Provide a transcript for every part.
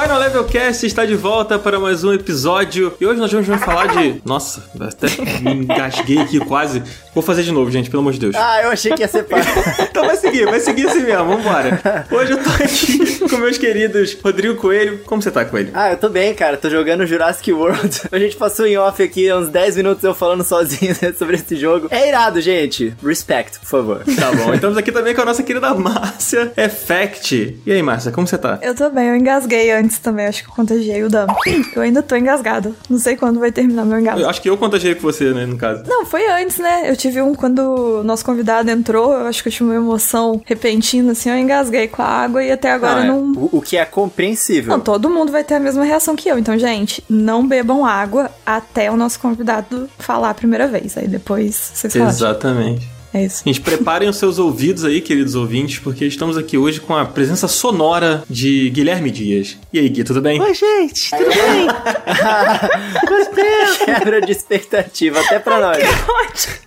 Final Level Cast está de volta para mais um episódio. E hoje nós vamos falar de. Nossa, até me engasguei aqui quase. Vou fazer de novo, gente, pelo amor de Deus. Ah, eu achei que ia ser fácil. então vai seguir, vai seguir assim mesmo, vambora. Hoje eu tô aqui com meus queridos Rodrigo Coelho. Como você tá, Coelho? Ah, eu tô bem, cara. Tô jogando Jurassic World. A gente passou em off aqui uns 10 minutos eu falando sozinho sobre esse jogo. É irado, gente. Respect, por favor. Tá bom. Estamos aqui também com a nossa querida Márcia Effect. E aí, Márcia, como você tá? Eu tô bem, eu engasguei antes também. Acho que eu contagiei o Dan. Eu ainda tô engasgado. Não sei quando vai terminar meu engasgo. Eu acho que eu contagiei com você, né, no caso. Não, foi antes, né? Eu tive um quando o nosso convidado entrou. Eu acho que eu tive uma emoção repentina, assim. Eu engasguei com a água e até agora Ah, é. não. O, o que é compreensível. Não, todo mundo vai ter a mesma reação que eu. Então, gente, não bebam água até o nosso convidado falar a primeira vez. Aí depois vocês falam. Exatamente. É isso. Gente, preparem os seus ouvidos aí, queridos ouvintes, porque estamos aqui hoje com a presença sonora de Guilherme Dias. E aí, Gui, tudo bem? Oi, gente, tudo bem? Quebra de expectativa, até pra nós.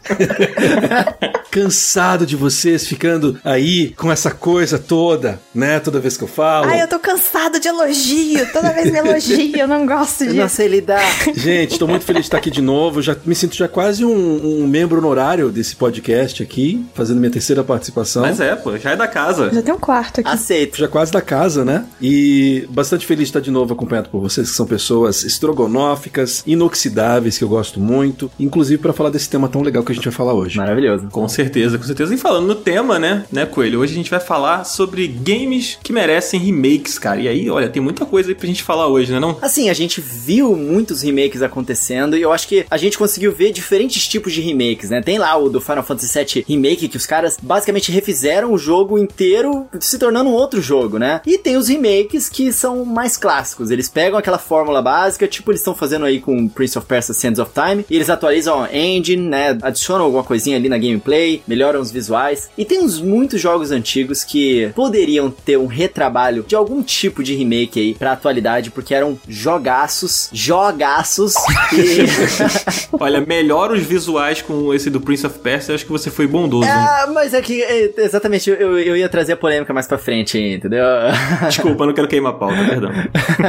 Cansado de vocês ficando aí com essa coisa toda, né? Toda vez que eu falo. Ai, eu tô cansada de elogio. Toda vez me elogio. Eu não gosto Eu não sei lidar. Gente, tô muito feliz de estar aqui de novo. Já me sinto já quase um, um membro honorário desse podcast aqui, fazendo minha terceira participação. Mas é, pô, já é da casa. Já tem um quarto aqui. Aceito. Já quase da casa, né? E bastante feliz de estar de novo acompanhado por vocês, que são pessoas estrogonóficas, inoxidáveis, que eu gosto muito. Inclusive para falar desse tema tão legal que a gente vai falar hoje. Maravilhoso. Com certeza, com certeza. E falando no tema, né, né, Coelho? Hoje a gente vai falar sobre games que merecem remakes, cara. E aí, olha, tem muita coisa aí pra gente falar hoje, né, não? Assim, a gente viu muitos remakes acontecendo e eu acho que a gente conseguiu ver diferentes tipos de remakes, né? Tem lá o do Final Fantasy VII Remake, que os caras basicamente refizeram o jogo inteiro, se tornando um outro jogo, né? E tem os remakes que são mais clássicos. Eles pegam aquela fórmula básica, tipo eles estão fazendo aí com Prince of Persia Sands of Time, e eles atualizam a engine, né? Adicionam alguma coisinha ali na gameplay, melhoram os visuais. E tem uns muitos jogos antigos que poderiam ter um retrabalho de algum tipo de remake aí pra atualidade, porque eram jogaços, jogaços. E... Olha, melhora os visuais com esse do Prince of Persia, acho que você foi bondoso. hein? ah, mas é que é, exatamente eu, eu ia trazer a polêmica mais pra frente, entendeu? Desculpa, eu não quero queimar a pauta, perdão.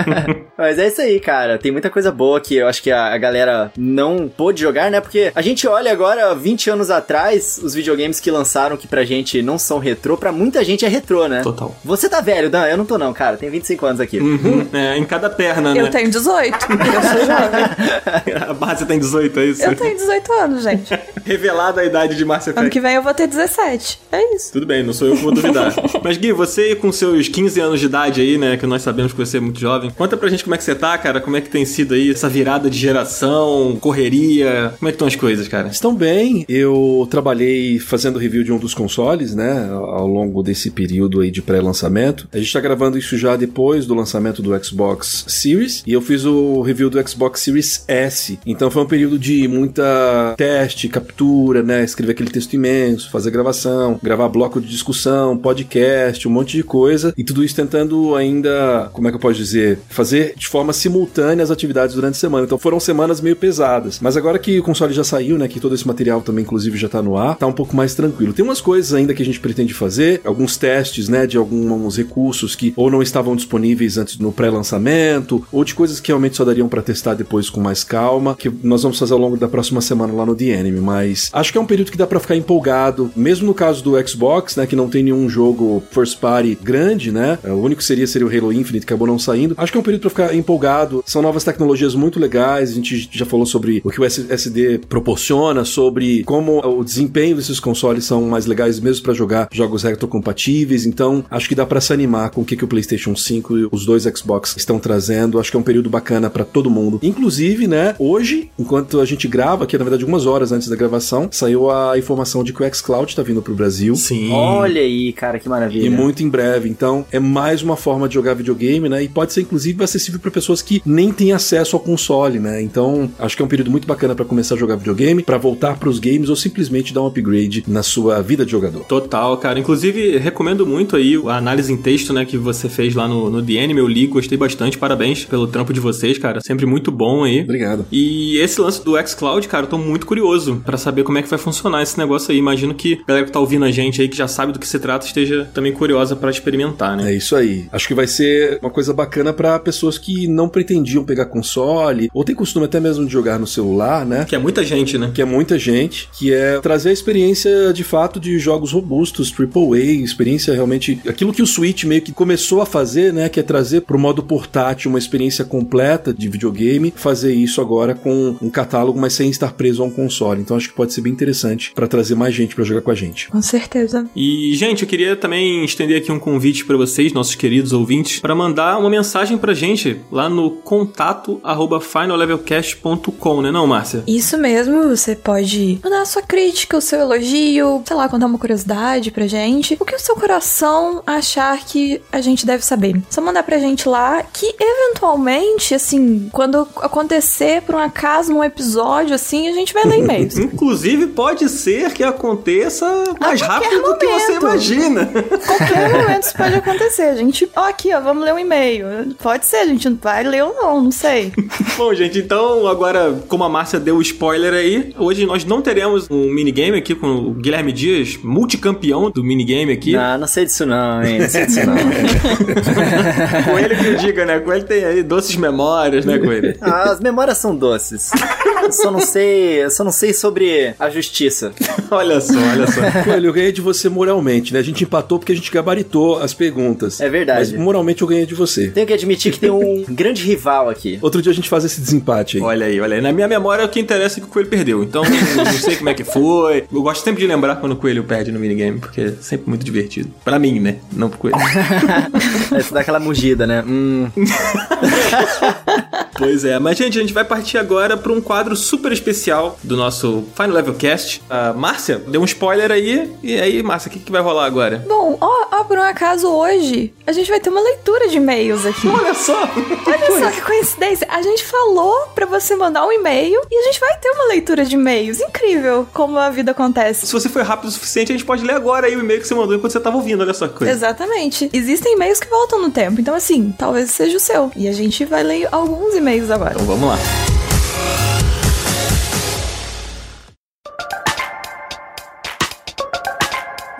Mas é isso aí, cara. Tem muita coisa boa que eu acho que a, a galera não pôde jogar, né? Porque a gente olha agora, 20 anos atrás, os videogames que lançaram que pra gente não são retrô, pra muita gente é retrô, né? Total. Você tá velho, Dan? Eu não tô não, cara. Tenho 25 anos aqui. Uhum, é, em cada perna, né? Eu tenho 18. Eu sou jovem. A Márcia tem 18, é isso? Eu tenho 18 anos, gente. Revelada a idade de Márcia Ano Effect. que vem eu vou ter 17. É isso. Tudo bem, não sou eu que vou duvidar. Mas Gui, você com seus 15 anos de idade aí, né, que nós sabemos que você é muito jovem, conta pra gente como é que você tá, cara, como é que tem sido aí essa virada de geração, correria, como é que estão as coisas, cara? Estão bem. Eu trabalhei fazendo review de um dos consoles, né, ao longo desse período aí de pré-lançamento. A gente tá gravando isso já depois do lançamento do Xbox Series e eu fiz o review do Xbox Series S. Então foi um período de muita teste, captura, né, escrever aquele texto imenso, fazer gravação, gravar bloco de discussão, podcast, um monte de coisa e tudo isso tentando ainda, como é que eu posso dizer, fazer de forma simultânea as atividades durante a semana. Então foram semanas meio pesadas. Mas agora que o console já saiu, né, que todo esse material também inclusive já tá no ar, tá um pouco mais tranquilo. Tem umas coisas ainda que a gente pretende fazer, alguns testes, né, de alguns recursos que ou não estavam disponíveis antes no pré-lançamento, ou de coisas que realmente só dariam pra testar depois com mais calma, que nós vamos fazer ao longo da próxima semana lá no The Enemy, mas acho que é um período que dá pra ficar empolgado, mesmo no caso do Xbox, né, que não tem nenhum jogo first party grande, né? O único que seria seria o Halo Infinite, que acabou não saindo. Acho que é um período pra ficar empolgado. São novas tecnologias muito legais. A gente já falou sobre o que o SSD proporciona, sobre como o desempenho desses consoles são mais legais mesmo pra jogar jogos retrocompatíveis. Então, acho que dá pra se animar com o que, que o PlayStation 5 e os dois Xbox estão trazendo. Acho que é um período bacana pra todo mundo. Inclusive, né, hoje, enquanto a gente grava, que é na verdade algumas horas antes da gravação, saiu a informação de que o xCloud tá vindo pro Brasil. Sim. Olha aí, cara, que maravilha. E muito em breve. Então, é mais uma forma de jogar videogame, né? E pode ser, inclusive, acessível para pessoas que nem têm acesso ao console, né? Então, acho que é um período muito bacana para começar a jogar videogame, para voltar para os games ou simplesmente dar um upgrade na sua vida de jogador. Total, cara. Inclusive, recomendo muito aí a análise em texto, né, que você fez lá no, no The Anime. Eu li, gostei bastante. Parabéns pelo trampo de vocês, cara. Sempre muito bom aí. Obrigado. E esse lance do xCloud, cara, eu tô muito curioso pra saber como é que vai funcionar esse negócio aí. Imagino que a galera que tá ouvindo a gente aí, que já sabe do que se trata, esteja também curiosa pra experimentar, né? É isso aí. Acho que vai ser uma coisa bacana pra pessoas que não pretendiam pegar console, ou tem costume até mesmo de jogar no celular, né? Que é muita gente, né? Que é muita gente, que é trazer a experiência de fato de jogos robustos, AAA, experiência realmente. aquilo que o Switch meio que começou a fazer, né? Que é trazer pro modo portátil uma experiência completa de videogame, fazer isso agora com um catálogo, mas sem estar preso a um console. Então acho que pode ser bem interessante pra trazer mais gente pra jogar com a gente. Com certeza. E, gente, eu queria também estender aqui um convite pra vocês, nossos queridos ouvintes, pra mandar uma mensagem pra gente lá no contato arroba finallevelcast.com, né não, Márcia? Isso mesmo, você pode mandar a sua crítica, o seu elogio, sei lá, contar uma curiosidade pra gente. O que o seu coração achar que a gente deve saber. Só mandar pra gente lá que, eventualmente, assim, quando acontecer por um acaso um episódio, assim, a gente vai ler e-mails. Inclusive, pode ser que aconteça mais rápido do que você momento. imagina. Qualquer momento isso pode acontecer. A gente, ó, aqui, ó, vamos ler um e-mail. Pode ser, a gente vai ler ou não, não sei. Bom, gente, então agora, como a Márcia deu o spoiler aí, hoje nós não teremos um minigame aqui com o Guilherme Dias, multicampeão do minigame aqui. Não, não sei disso não, hein? Não sei disso não. Com ele que eu diga, né? Com ele tem aí doces memórias, né, com ele? Ah, as memórias são doces. Eu só não sei, eu só não sei sobre a justiça. Olha só, olha só. Coelho, eu ganhei de você moralmente, né? A gente empatou porque a gente gabaritou as perguntas. É verdade. Mas moralmente eu ganhei de você. Tenho que admitir que tem um grande rival aqui. Outro dia a gente faz esse desempate aí. Olha aí, olha aí. Na minha memória, o que interessa é que o Coelho perdeu. Então, não sei como é que foi. Eu gosto sempre de lembrar quando o Coelho perde no minigame, porque é sempre muito divertido. Pra mim, né? Não pro Coelho. Essa dá aquela mugida, né? Hum. Pois é, mas gente, a gente vai partir agora para um quadro super especial do nosso Final Level Cast. A Márcia deu um spoiler aí, e aí, Márcia, o que, que vai rolar agora? Bom, ó, ó, por um acaso hoje, a gente vai ter uma leitura de e-mails aqui. Olha só! Olha só que coincidência. A gente falou pra você mandar um e-mail e a gente vai ter uma leitura de e-mails. Incrível como a vida acontece. Se você foi rápido o suficiente, a gente pode ler agora aí o e-mail que você mandou enquanto você tava ouvindo, olha só que coisa. Exatamente. Existem e-mails que voltam no tempo, então assim, talvez seja o seu. E a gente vai ler alguns e-mails agora. Então vamos lá.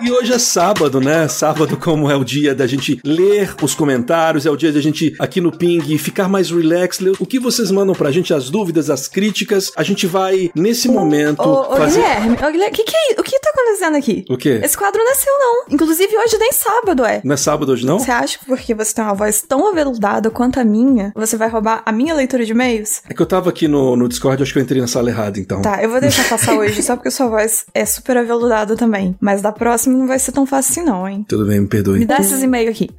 E hoje é sábado, né? Sábado, como é o dia da gente ler os comentários, é o dia da gente aqui no Ping ficar mais relax, ler o que vocês mandam pra gente, as dúvidas, as críticas. A gente vai, nesse momento, Ô, ô fazer. Guilherme, ô, Guilherme, o que, que, é, o que tá acontecendo aqui? O quê? Esse quadro nasceu, não. Inclusive, hoje nem sábado é. Não é sábado hoje, não? Você acha que porque você tem uma voz tão aveludada quanto a minha, você vai roubar a minha leitura de e-mails? É que eu tava aqui no, no Discord, acho que eu entrei na sala errada, então. Tá, eu vou deixar passar hoje só porque sua voz é super aveludada também. Mas da próxima não vai ser tão fácil assim, não, hein? Tudo bem, me perdoe. Me dá esses e-mails aqui.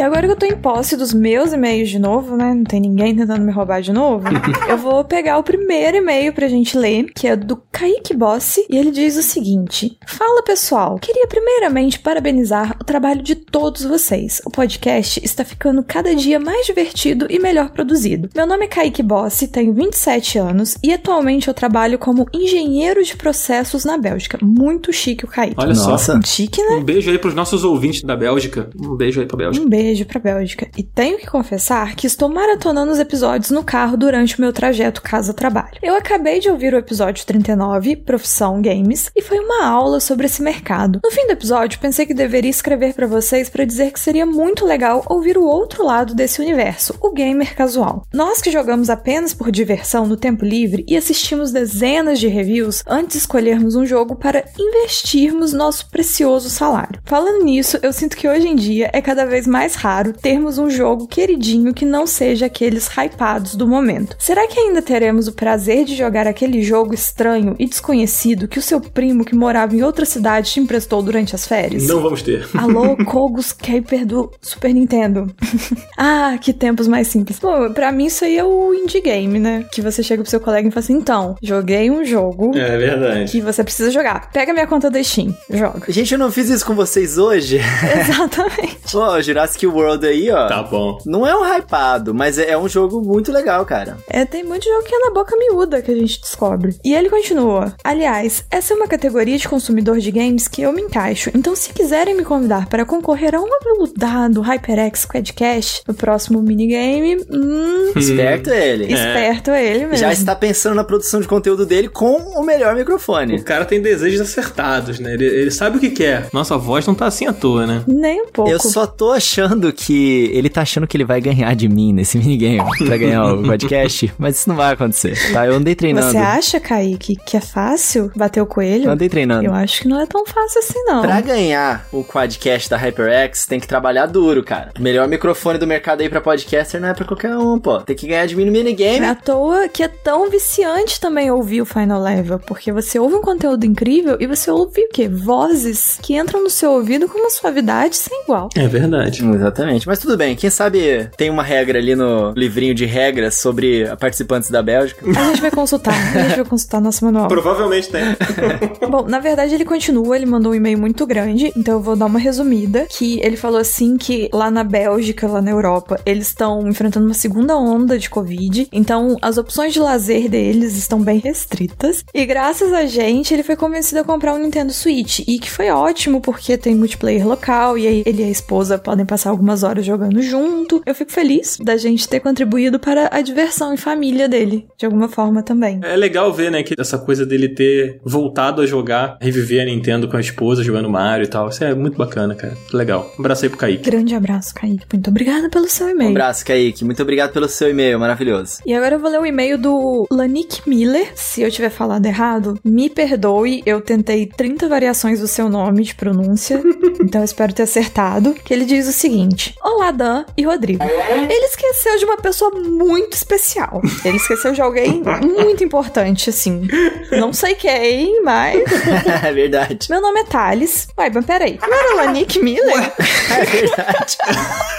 E agora que eu tô em posse dos meus e-mails de novo, né? Não tem ninguém tentando me roubar de novo. eu vou pegar o primeiro e-mail pra gente ler, que é do Kaique Bossi, e ele diz o seguinte: Fala pessoal, queria primeiramente parabenizar o trabalho de todos vocês. O podcast está ficando cada dia mais divertido e melhor produzido. Meu nome é Kaique Bossi, tenho 27 anos e atualmente eu trabalho como engenheiro de processos na Bélgica. Muito chique o Kaique. Olha Nossa. só. Chique, né? Um beijo aí pros nossos ouvintes da Bélgica. Um beijo aí pra Bélgica. Um beijo pra Bélgica. E tenho que confessar que estou maratonando os episódios no carro durante o meu trajeto casa-trabalho. Eu acabei de ouvir o episódio 39, Profissão Games, e foi uma aula sobre esse mercado. No fim do episódio, pensei que deveria escrever pra vocês pra dizer que seria muito legal ouvir o outro lado desse universo, o gamer casual. Nós que jogamos apenas por diversão no tempo livre e assistimos dezenas de reviews antes de escolhermos um jogo para investirmos nosso precioso salário. Falando nisso, eu sinto que hoje em dia é cada vez mais raro termos um jogo queridinho que não seja aqueles hypados do momento. Será que ainda teremos o prazer de jogar aquele jogo estranho e desconhecido que o seu primo que morava em outra cidade te emprestou durante as férias? Não vamos ter. Alô, Kogos Caper do Super Nintendo. ah, que tempos mais simples. Pô, pra mim isso aí é o indie game, né? Que você chega pro seu colega e fala assim: então, joguei um jogo É verdade. que você precisa jogar. Pega minha conta da Steam, joga. Gente, eu não fiz isso com vocês hoje. Exatamente. Pô, Jurassic Jurassic World aí, ó. Tá bom. Não é um hypado, mas é um jogo muito legal, cara. É, tem muito jogo que é na boca miúda que a gente descobre. E ele continua. Aliás, essa é uma categoria de consumidor de games que eu me encaixo. Então, se quiserem me convidar para concorrer a um aveludado HyperX Quadcast no próximo minigame, hum, Esperto ele. esperto ele mesmo. Já está pensando na produção de conteúdo dele com o melhor microfone. O cara tem desejos acertados, né? Ele, ele sabe o que quer. Nossa voz não tá assim à toa, né? Nem um pouco. Eu só tô achando que ele tá achando que ele vai ganhar de mim nesse minigame pra ganhar o podcast, mas isso não vai acontecer, tá? Eu andei treinando. Você acha, Kaique, que é fácil bater o coelho? Eu andei treinando. Eu acho que não é tão fácil assim, não. Pra ganhar o quadcast da HyperX, tem que trabalhar duro, cara. O melhor microfone do mercado aí pra podcaster não é pra qualquer um, pô. Tem que ganhar de mim no Não é minigame. à toa que é tão viciante também ouvir o Final Level, porque você ouve um conteúdo incrível e você ouve o quê? Vozes que entram no seu ouvido com uma suavidade sem igual. É verdade. Exatamente. Mas tudo bem, quem sabe tem uma regra ali no livrinho de regras sobre participantes da Bélgica. A gente vai consultar, a gente vai consultar nosso manual. Provavelmente tem. Bom, na verdade ele continua, ele mandou um e-mail muito grande, então eu vou dar uma resumida, que ele falou assim que lá na Bélgica, lá na Europa, eles estão enfrentando uma segunda onda de Covid, então as opções de lazer deles estão bem restritas, e graças a gente ele foi convencido a comprar um Nintendo Switch, e que foi ótimo porque tem multiplayer local, e aí ele e a esposa podem passar algumas horas jogando junto. Eu fico feliz da gente ter contribuído para a diversão e família dele, de alguma forma também. É legal ver, né, que essa coisa dele ter voltado a jogar, reviver a Nintendo com a esposa, jogando Mario e tal. Isso é muito bacana, cara. Legal. Um abraço aí pro Kaique. Grande abraço, Kaique. Muito obrigada pelo seu Um e-mail. abraço, Kaique. Muito obrigado pelo seu e-mail, maravilhoso. E agora eu vou ler o e-mail do Lanik Miller. Se eu tiver falado errado, me perdoe. Eu tentei 30 variações do seu nome de pronúncia, então eu espero ter acertado. Que ele diz o seguinte: Olá, Dan e Rodrigo. Ele esqueceu de uma pessoa muito especial. Ele esqueceu de alguém muito importante, assim. Não sei quem, mas. é verdade. Meu nome é Thales. Ué, mas peraí. Não era Lanik Miller? É verdade.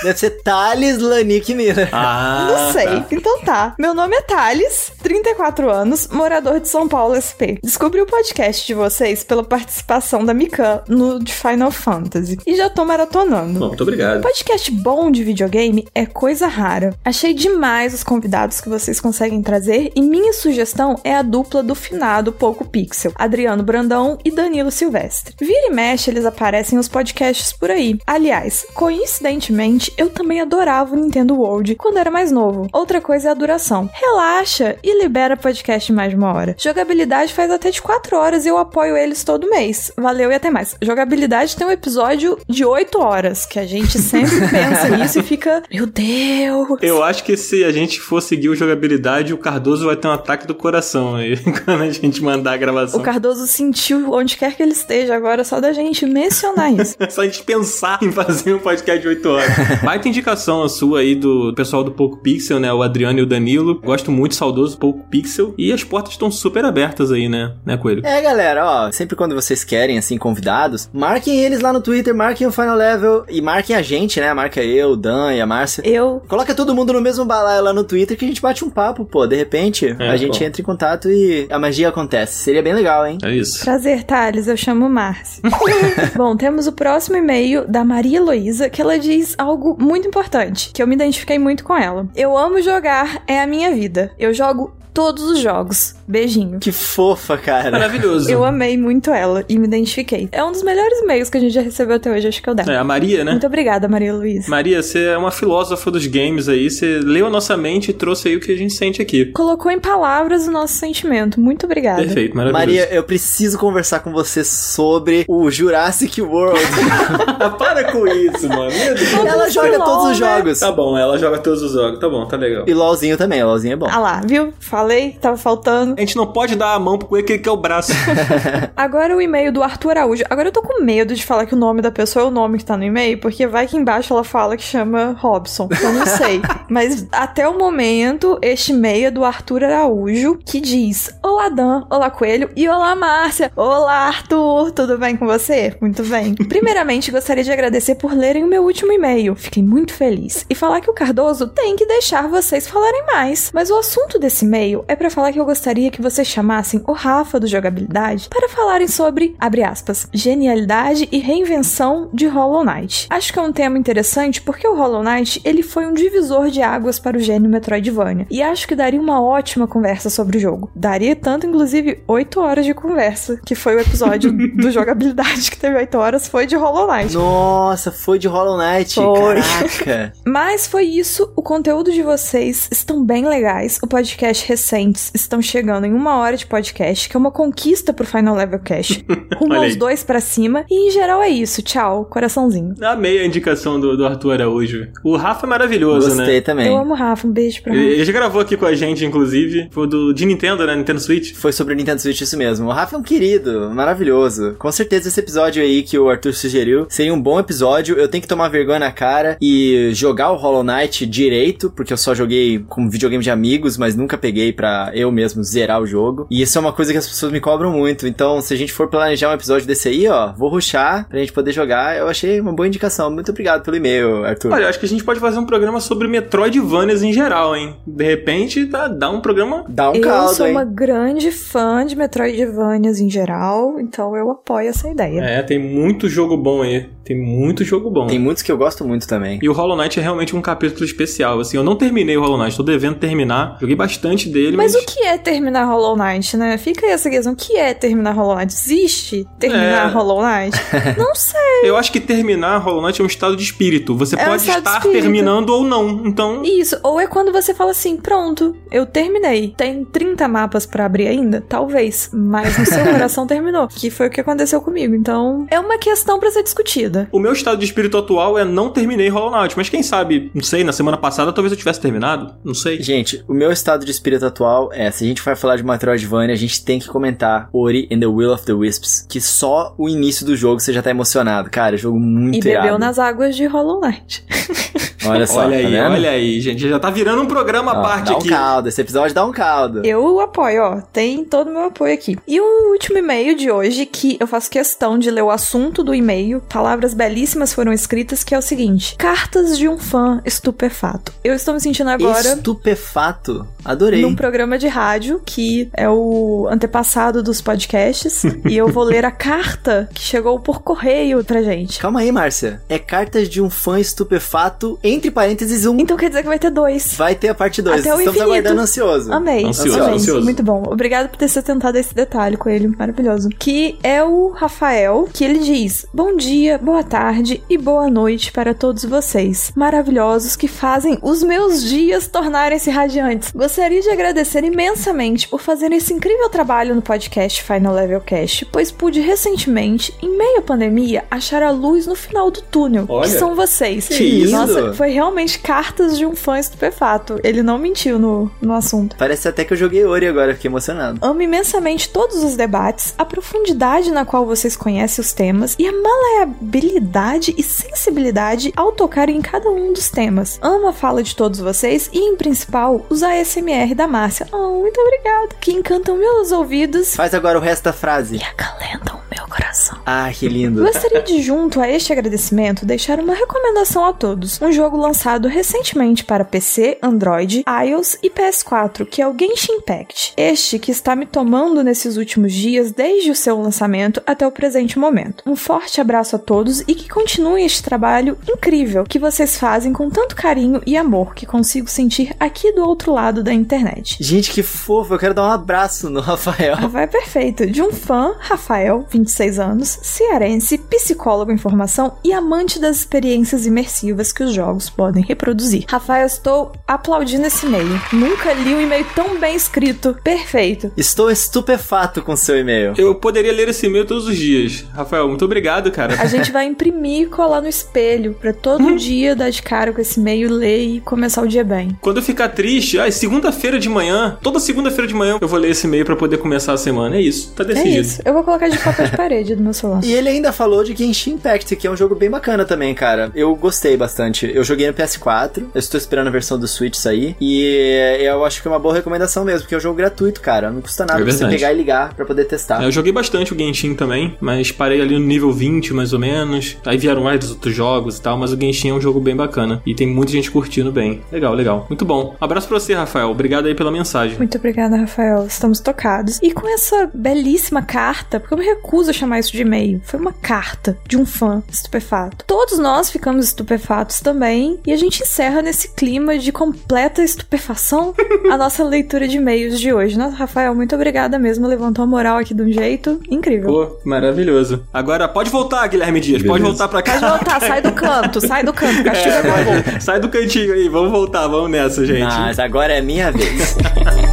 Deve ser Thales Lanik Miller. Ah, Não sei. tá. Então tá. Meu nome é Thales, 34 anos, morador de São Paulo SP. Descobri o podcast de vocês pela participação da Mikan no de Final Fantasy. E já tô maratonando. Bom, muito obrigado. Podcast bom de videogame é coisa rara. Achei demais os convidados que vocês conseguem trazer e minha sugestão é a dupla do finado Pouco Pixel, Adriano Brandão e Danilo Silvestre. Vira e mexe eles aparecem nos podcasts por aí. Aliás, coincidentemente, eu também adorava o Nintendo World quando era mais novo. Outra coisa é a duração. Relaxa e libera podcast mais de uma hora. Jogabilidade faz até de 4 horas e eu apoio eles todo mês. Valeu e até mais. Jogabilidade tem um episódio de 8 horas, que a gente sempre pensa nisso e fica, meu Deus. Eu acho que se a gente for seguir o jogabilidade, o Cardoso vai ter um ataque do coração aí quando a gente mandar a gravação. O Cardoso sentiu onde quer que ele esteja agora, só da gente mencionar isso. É só a gente pensar em fazer um podcast de 8 horas. Baita indicação a sua aí do pessoal do Poco Pixel, né? O Adriano e o Danilo. Gosto muito, saudoso Poco Pixel. E as portas estão super abertas aí, né? Né, Coelho? É, galera, ó, sempre quando vocês querem, assim, convidados, marquem eles lá no Twitter, marquem o Final Level e marquem a gente, né? Marca eu, o Dan e a Márcia. Eu Coloca todo mundo no mesmo balaio lá no Twitter que a gente bate um papo, pô. De repente, É, a gente pô. entra em contato e a magia acontece. Seria bem legal, hein? É isso. Prazer, Thales, eu chamo Márcia. Bom, temos o próximo e-mail da Maria Heloísa, que ela diz algo muito importante, que eu me identifiquei muito com ela. Eu amo jogar, é a minha vida. Eu jogo todos os jogos. Beijinho. Que fofa, cara. Maravilhoso. Eu amei muito ela e me identifiquei. É um dos melhores e-mails que a gente já recebeu até hoje, acho que é o dela. É, a Maria, né? Muito obrigada, Maria Luísa. Maria, você é uma filósofa dos games aí. Você leu a nossa mente e trouxe aí o que a gente sente aqui. Colocou em palavras o nosso sentimento. Muito obrigada. Perfeito, maravilhoso. Maria, eu preciso conversar com você sobre o Jurassic World. para com isso, mano. Meu Deus. Todo Ela joga LOL, todos os né? jogos. Tá bom, ela joga todos os jogos. Tá bom, tá legal. E LOLzinho também, LOLzinho é bom. Ah lá, viu? Falei, tava faltando. A gente não pode dar a mão pro Coelho que ele quer o braço. Agora o e-mail do Arthur Araújo. Agora eu tô com medo de falar que o nome da pessoa é o nome que tá no e-mail, porque vai que embaixo ela fala que chama Robson. Eu não sei. Mas até o momento, este e-mail é do Arthur Araújo, que diz: Olá, Dan, olá, Coelho e olá, Márcia. Olá, Arthur, tudo bem com você? Muito bem. Primeiramente, gostaria de agradecer por lerem o meu último e-mail. Fiquei muito feliz. E falar que o Cardoso tem que deixar vocês falarem mais. Mas o assunto desse e-mail e-mail é para falar que eu gostaria que vocês chamassem o Rafa do Jogabilidade para falarem sobre, abre aspas, genialidade e reinvenção de Hollow Knight. Acho que é um tema interessante porque o Hollow Knight ele foi um divisor de águas para o gênio Metroidvania e acho que daria uma ótima conversa sobre o jogo. Daria tanto, inclusive, 8 horas de conversa, que foi o episódio do jogabilidade que teve 8 horas, foi de Hollow Knight. Nossa, foi de Hollow Knight. Foi. Caraca. Mas foi isso, o conteúdo de vocês estão bem legais. O podcast recentes estão chegando em uma hora de podcast, que é uma conquista pro Final Level Cash. Rumo aos dois pra cima. E em geral é isso. Tchau, coraçãozinho. Amei a indicação do, do Arthur Araújo. O Rafa é maravilhoso, Gostei né? também. Eu amo o Rafa, um beijo pra Ele, ele já gravou aqui com a gente, inclusive. Foi do de Nintendo, né? Nintendo Switch. Foi sobre o Nintendo Switch isso mesmo. O Rafa é um querido, maravilhoso. Com certeza esse episódio aí que o Arthur sugeriu seria um bom episódio. Eu tenho que tomar vergonha na cara e jogar o Hollow Knight direito, porque eu só joguei como videogame de amigos, mas nunca peguei pra eu mesmo zerar o jogo. E isso é uma coisa que as pessoas me cobram muito. Então, se a gente for planejar um episódio desse aí, ó, vou ruxar pra gente poder jogar. Eu achei uma boa indicação. Muito obrigado pelo e-mail, Arthur. Olha, acho que a gente pode fazer um programa sobre Metroidvanias em geral, hein? De repente, dá, dá um programa. Dá um eu caldo, sou hein? uma grande fã de Metroidvanias em geral, então eu apoio essa ideia. É, tem muito jogo bom aí. Tem muito jogo bom. Tem muitos que eu gosto muito também. E o Hollow Knight é realmente um capítulo especial. Assim, eu não terminei o Hollow Knight, tô devendo terminar. Joguei bastante dele, mas. Mas o que é terminar Hollow Knight, né? Fica aí essa questão. O que é terminar Hollow Knight? Existe terminar É. Hollow Knight? Não sei. Eu acho que terminar Hollow Knight é um estado de espírito. Você É um pode de estar terminando ou não. Então. Isso. Ou é quando você fala assim, pronto, eu terminei. Tem 30 mapas pra abrir ainda? Talvez. Mas no seu coração terminou. Que foi o que aconteceu comigo. Então, é uma questão pra ser discutida. O meu estado de espírito atual é não terminei Hollow Knight, mas quem sabe, não sei, na semana passada talvez eu tivesse terminado, não sei. Gente, o meu estado de espírito atual é, se a gente vai falar de Metroidvania, a gente tem que comentar Ori and the Will of the Wisps, que só o início do jogo você já tá emocionado. Cara, jogo muito E bebeu irado. nas águas de Hollow Knight. Olha só, olha tá aí, vendo? olha aí, gente, já tá virando um programa à parte dá um aqui. caldo, esse episódio dá um caldo. Eu apoio, ó. Tem todo o meu apoio aqui. E o último e-mail de hoje, que eu faço questão de ler o assunto do e-mail, palavras belíssimas foram escritas, que é o seguinte: Cartas de um fã estupefato. Eu estou me sentindo agora. Estupefato. Adorei. Num programa de rádio que é o antepassado dos podcasts. e eu vou ler a carta que chegou por correio pra gente. Calma aí, Márcia. É cartas de um fã estupefato, entre parênteses, um. Então quer dizer que vai ter dois. Vai ter a parte 2. Até o Estamos infinito. aguardando ansioso. Amei. Ansioso, amei. ansioso. Muito bom. Obrigado por ter se atentado a esse detalhe, Coelho. Maravilhoso. Que é o Rafael, que ele diz: Bom dia, boa tarde e boa noite para todos vocês, maravilhosos que fazem os meus dias tornarem-se radiantes. Gostaria de agradecer imensamente por fazer esse incrível trabalho no podcast Final Level Cast, pois pude recentemente, em meio à pandemia, achar a luz no final do túnel, Olha. que são vocês. Que isso? Nossa, foi realmente cartas de um fã estupefato. Ele não mentiu no, no assunto. Parece até que eu joguei Ori agora, fiquei emocionado. Amo imensamente todos os debates, a profundidade na qual vocês conhecem os temas e a maleabilidade e sensibilidade ao tocarem em cada um dos temas. Amo a fala de todos vocês e, em principal, os ASMR da Márcia. Oh, muito obrigada. Que encantam meus ouvidos Faz agora o resto da frase. e acalentam o meu coração. Ah, que lindo. Gostaria de, junto a este agradecimento, deixar uma recomendação a todos. Um jogo lançado recentemente para PC, Android, iOS e PS4, que é o Genshin Impact. Este que está me tomando nesses últimos dias, desde o seu lançamento até o presente momento. Um forte abraço a todos e que continuem este trabalho incrível que vocês fazem com tanto carinho e amor que consigo sentir aqui do outro lado da internet. Gente, que fofo. Eu quero dar um abraço no Rafael. Rafael é perfeito. De um fã, Rafael, 26 anos, cearense, psicólogo em formação e amante das experiências imersivas que os jogos podem reproduzir. Rafael, estou aplaudindo esse e-mail. Nunca li um e-mail tão bem escrito. Perfeito. Estou estupefato com seu e-mail. Eu poderia ler esse e-mail todos os dias. Rafael, muito obrigado, cara. A gente vai imprimir e colar no espelho pra todo dia dar de cara com esse e-mail, ler e começar o dia bem. Quando eu ficar triste, ah, segunda-feira de manhã, toda segunda-feira de manhã eu vou ler esse e-mail pra poder começar a semana. É isso, tá É decidido. isso. Eu vou colocar de papel de parede do meu lance. E ele ainda falou de Genshin Impact, que é um jogo bem bacana também, cara. Eu gostei bastante. Eu joguei no PS4, eu estou esperando a versão do Switch sair. E eu acho que é uma boa recomendação mesmo, porque é um jogo gratuito, cara. Não custa nada É você pegar e ligar pra poder testar. É, Eu joguei bastante o Genshin também, mas parei ali no nível 20, mais ou menos. Aí vieram mais dos outros jogos e tal, mas o Genshin é um jogo bem bacana. E tem muita gente curtindo bem. Legal, legal. Muito bom. Um abraço pra você, Rafael. Obrigado aí pela mensagem. Muito obrigada, Rafael. Estamos tocados. E com essa belíssima carta, porque eu me recuso a chamar isso de e-mail, foi uma carta de um fã estupefato. Todos nós ficamos estupefatos também, e a gente encerra nesse clima de completa estupefação a nossa leitura de e-mails de hoje. Nossa, Rafael, muito obrigada mesmo. Levantou a moral aqui de um jeito incrível. Pô, maravilhoso. Agora pode voltar, Guilherme Dias. Pode Beleza. voltar pra cá. Pode voltar, sai do canto, sai do canto, castigo é bom. Sai do cantinho aí, vamos voltar, vamos nessa, gente. Mas agora é minha vez.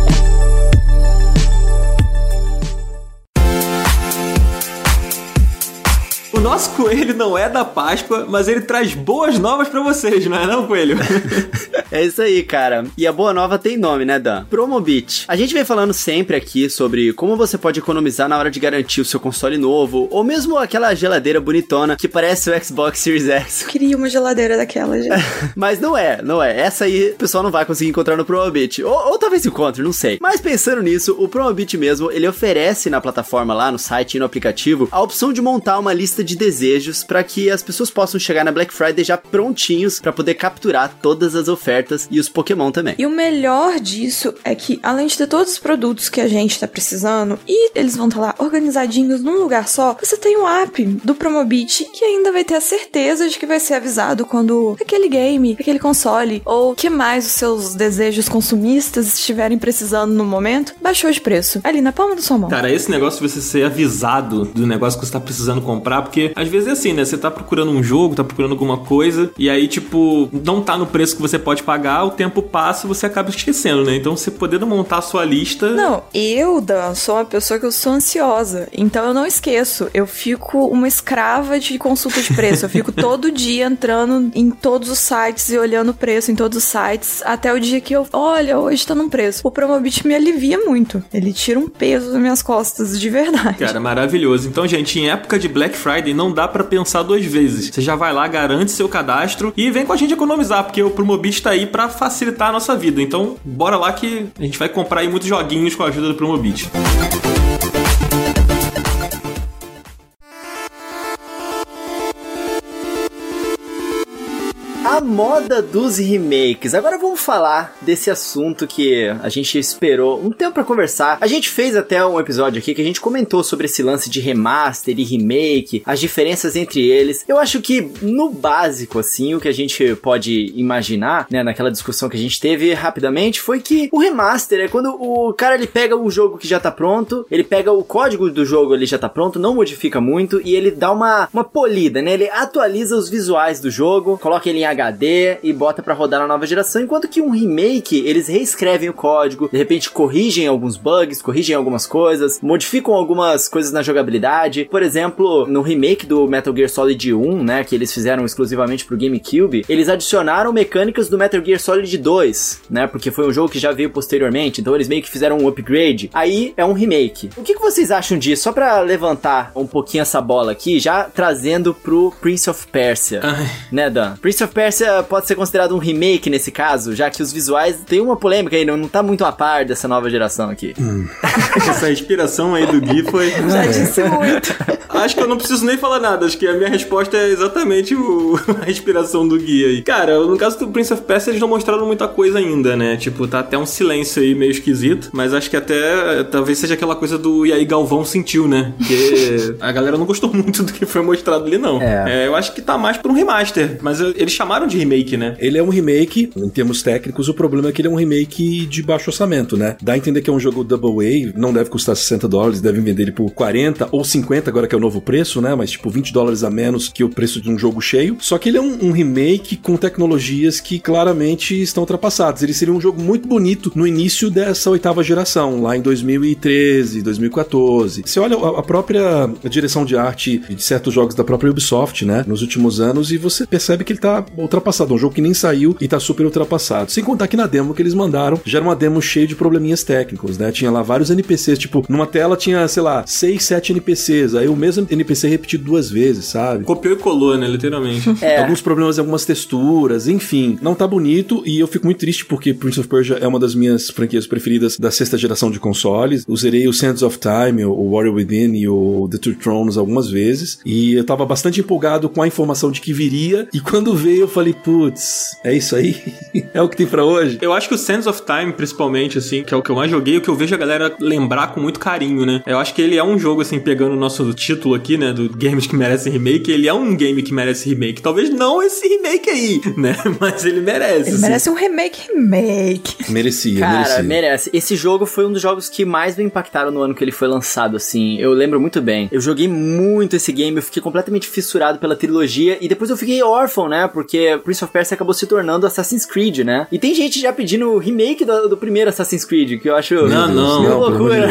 O nosso coelho não é da Páscoa, mas ele traz boas novas pra vocês, não é não, coelho? É isso aí, cara. E a boa nova tem nome, né, Dan? Promobit. A gente vem falando sempre aqui sobre como você pode economizar na hora de garantir o seu console novo, ou mesmo aquela geladeira bonitona que parece o Xbox Series X. Queria uma geladeira daquela, gente. Mas não é, não é. Essa aí o pessoal não vai conseguir encontrar no Promobit. Ou, ou talvez encontre, não sei. Mas pensando nisso, o Promobit mesmo, ele oferece na plataforma lá, no site e no aplicativo, a opção de montar uma lista de desejos para que as pessoas possam chegar na Black Friday já prontinhos para poder capturar todas as ofertas e os Pokémon também. E o melhor disso é que, além de ter todos os produtos que a gente tá precisando, e eles vão estar lá organizadinhos num lugar só, você tem um app do Promobit que ainda vai ter a certeza de que vai ser avisado quando aquele game, aquele console, ou que mais os seus desejos consumistas estiverem precisando no momento, baixou de preço. Ali na palma da sua mão. Cara, esse negócio de você ser avisado do negócio que você tá precisando comprar, porque às vezes é assim, né? Você tá procurando um jogo, tá procurando alguma coisa, e aí, tipo, não tá no preço que você pode pagar, o tempo passa e você acaba esquecendo, né? Então, você podendo montar a sua lista. Não, eu, Dan, sou uma pessoa que eu sou ansiosa. Então eu não esqueço. Eu fico uma escrava de consulta de preço. Eu fico todo dia entrando em todos os sites e olhando o preço em todos os sites. Até o dia que eu. Olha, hoje tá num preço. O Promobit me alivia muito. Ele tira um peso das minhas costas, de verdade. Cara, maravilhoso. Então, gente, em época de Black Friday não dá pra pensar duas vezes. Você já vai lá, garante seu cadastro e vem com a gente economizar, porque o Promobit tá aí pra facilitar a nossa vida. Então, bora lá que a gente vai comprar aí muitos joguinhos com a ajuda do Promobit. A moda dos remakes. Agora vamos falar desse assunto que a gente esperou um tempo pra conversar. A gente fez até um episódio aqui que a gente comentou sobre esse lance de remaster e remake, as diferenças entre eles. Eu acho que no básico assim, o que a gente pode imaginar, né, naquela discussão que a gente teve rapidamente, foi que o remaster é quando o cara ele pega o jogo que já tá pronto, ele pega o código do jogo ele já tá pronto, não modifica muito e ele dá uma uma polida, né? Ele atualiza os visuais do jogo, coloca ele em HD e bota pra rodar na nova geração, enquanto que um remake, eles reescrevem o código, de repente corrigem alguns bugs, corrigem algumas coisas, modificam algumas coisas na jogabilidade. Por exemplo, no remake do Metal Gear Solid 1, né, que eles fizeram exclusivamente pro GameCube, eles adicionaram mecânicas do Metal Gear Solid 2, né, porque foi um jogo que já veio posteriormente, então eles meio que fizeram um upgrade. Aí é um remake. O que, que vocês acham disso? Só pra levantar um pouquinho essa bola aqui, já trazendo pro Prince of Persia Ai, né, Dan? Prince of Persia pode ser considerado um remake nesse caso, já que os visuais tem uma polêmica aí, não, não tá muito a par dessa nova geração aqui. essa inspiração aí do Gui foi. Já disse muito. Acho que eu não preciso nem falar nada. Acho que a minha resposta é exatamente o- a inspiração do Gui aí. Cara, no caso do Prince of Persia, eles não mostraram muita coisa ainda, né? Tipo, tá até um silêncio aí meio esquisito. Mas acho que até talvez seja aquela coisa do E aí Galvão sentiu, né? Porque a galera não gostou muito do que foi mostrado ali, não. É. eu acho que tá mais pra um remaster. Mas eles chamaram de remake, né? Ele é um remake, em termos técnicos, o problema é que ele é um remake de baixo orçamento, né? Dá a entender que é um jogo Double A, não deve custar 60 dólares, devem vender ele por 40 ou 50, agora que é o novo preço, né? Mas tipo 20 dólares a menos que o preço de um jogo cheio. Só que ele é um, um remake com tecnologias que claramente estão ultrapassadas. Ele seria um jogo muito bonito no início dessa oitava geração, lá em 2013, 2014. Você olha a, a própria direção de arte de certos jogos da própria Ubisoft, né? Nos últimos anos, e você percebe que ele tá ultrapassado. Um jogo que nem saiu e tá super ultrapassado. Sem contar que na demo que eles mandaram, já era uma demo cheia de probleminhas técnicos, né? Tinha lá vários NPCs, tipo, numa tela tinha, sei lá, 6, 7 NPCs. Aí o mesmo mesmo NPC repetido duas vezes, sabe? Copiou e colou, né? Literalmente. É. Alguns problemas em algumas texturas, enfim. Não tá bonito e eu fico muito triste porque Prince of Persia é uma das minhas franquias preferidas da sexta geração de consoles. Userei o Sands of Time, o Warrior Within e o The Two Thrones algumas vezes e eu tava bastante empolgado com a informação de que viria e quando veio eu falei, putz, é isso aí? é o que tem pra hoje? Eu acho que o Sands of Time, principalmente, assim, que é o que eu mais joguei, o que eu vejo a galera lembrar com muito carinho, né? Eu acho que ele é um jogo, assim, pegando o nosso título aqui, né, do Games que merecem remake, ele é um game que merece remake. Talvez não esse remake aí, né? Mas ele merece. Ele assim. merece um remake, remake. Merecia, Cara, merecia. merece. Esse jogo foi um dos jogos que mais me impactaram no ano que ele foi lançado, assim. Eu lembro muito bem. Eu joguei muito esse game, eu fiquei completamente fissurado pela trilogia e depois eu fiquei órfão, né? Porque Prince of Persia acabou se tornando Assassin's Creed, né? E tem gente já pedindo o remake do, do primeiro Assassin's Creed, que eu acho Não, Deus, não, de loucura.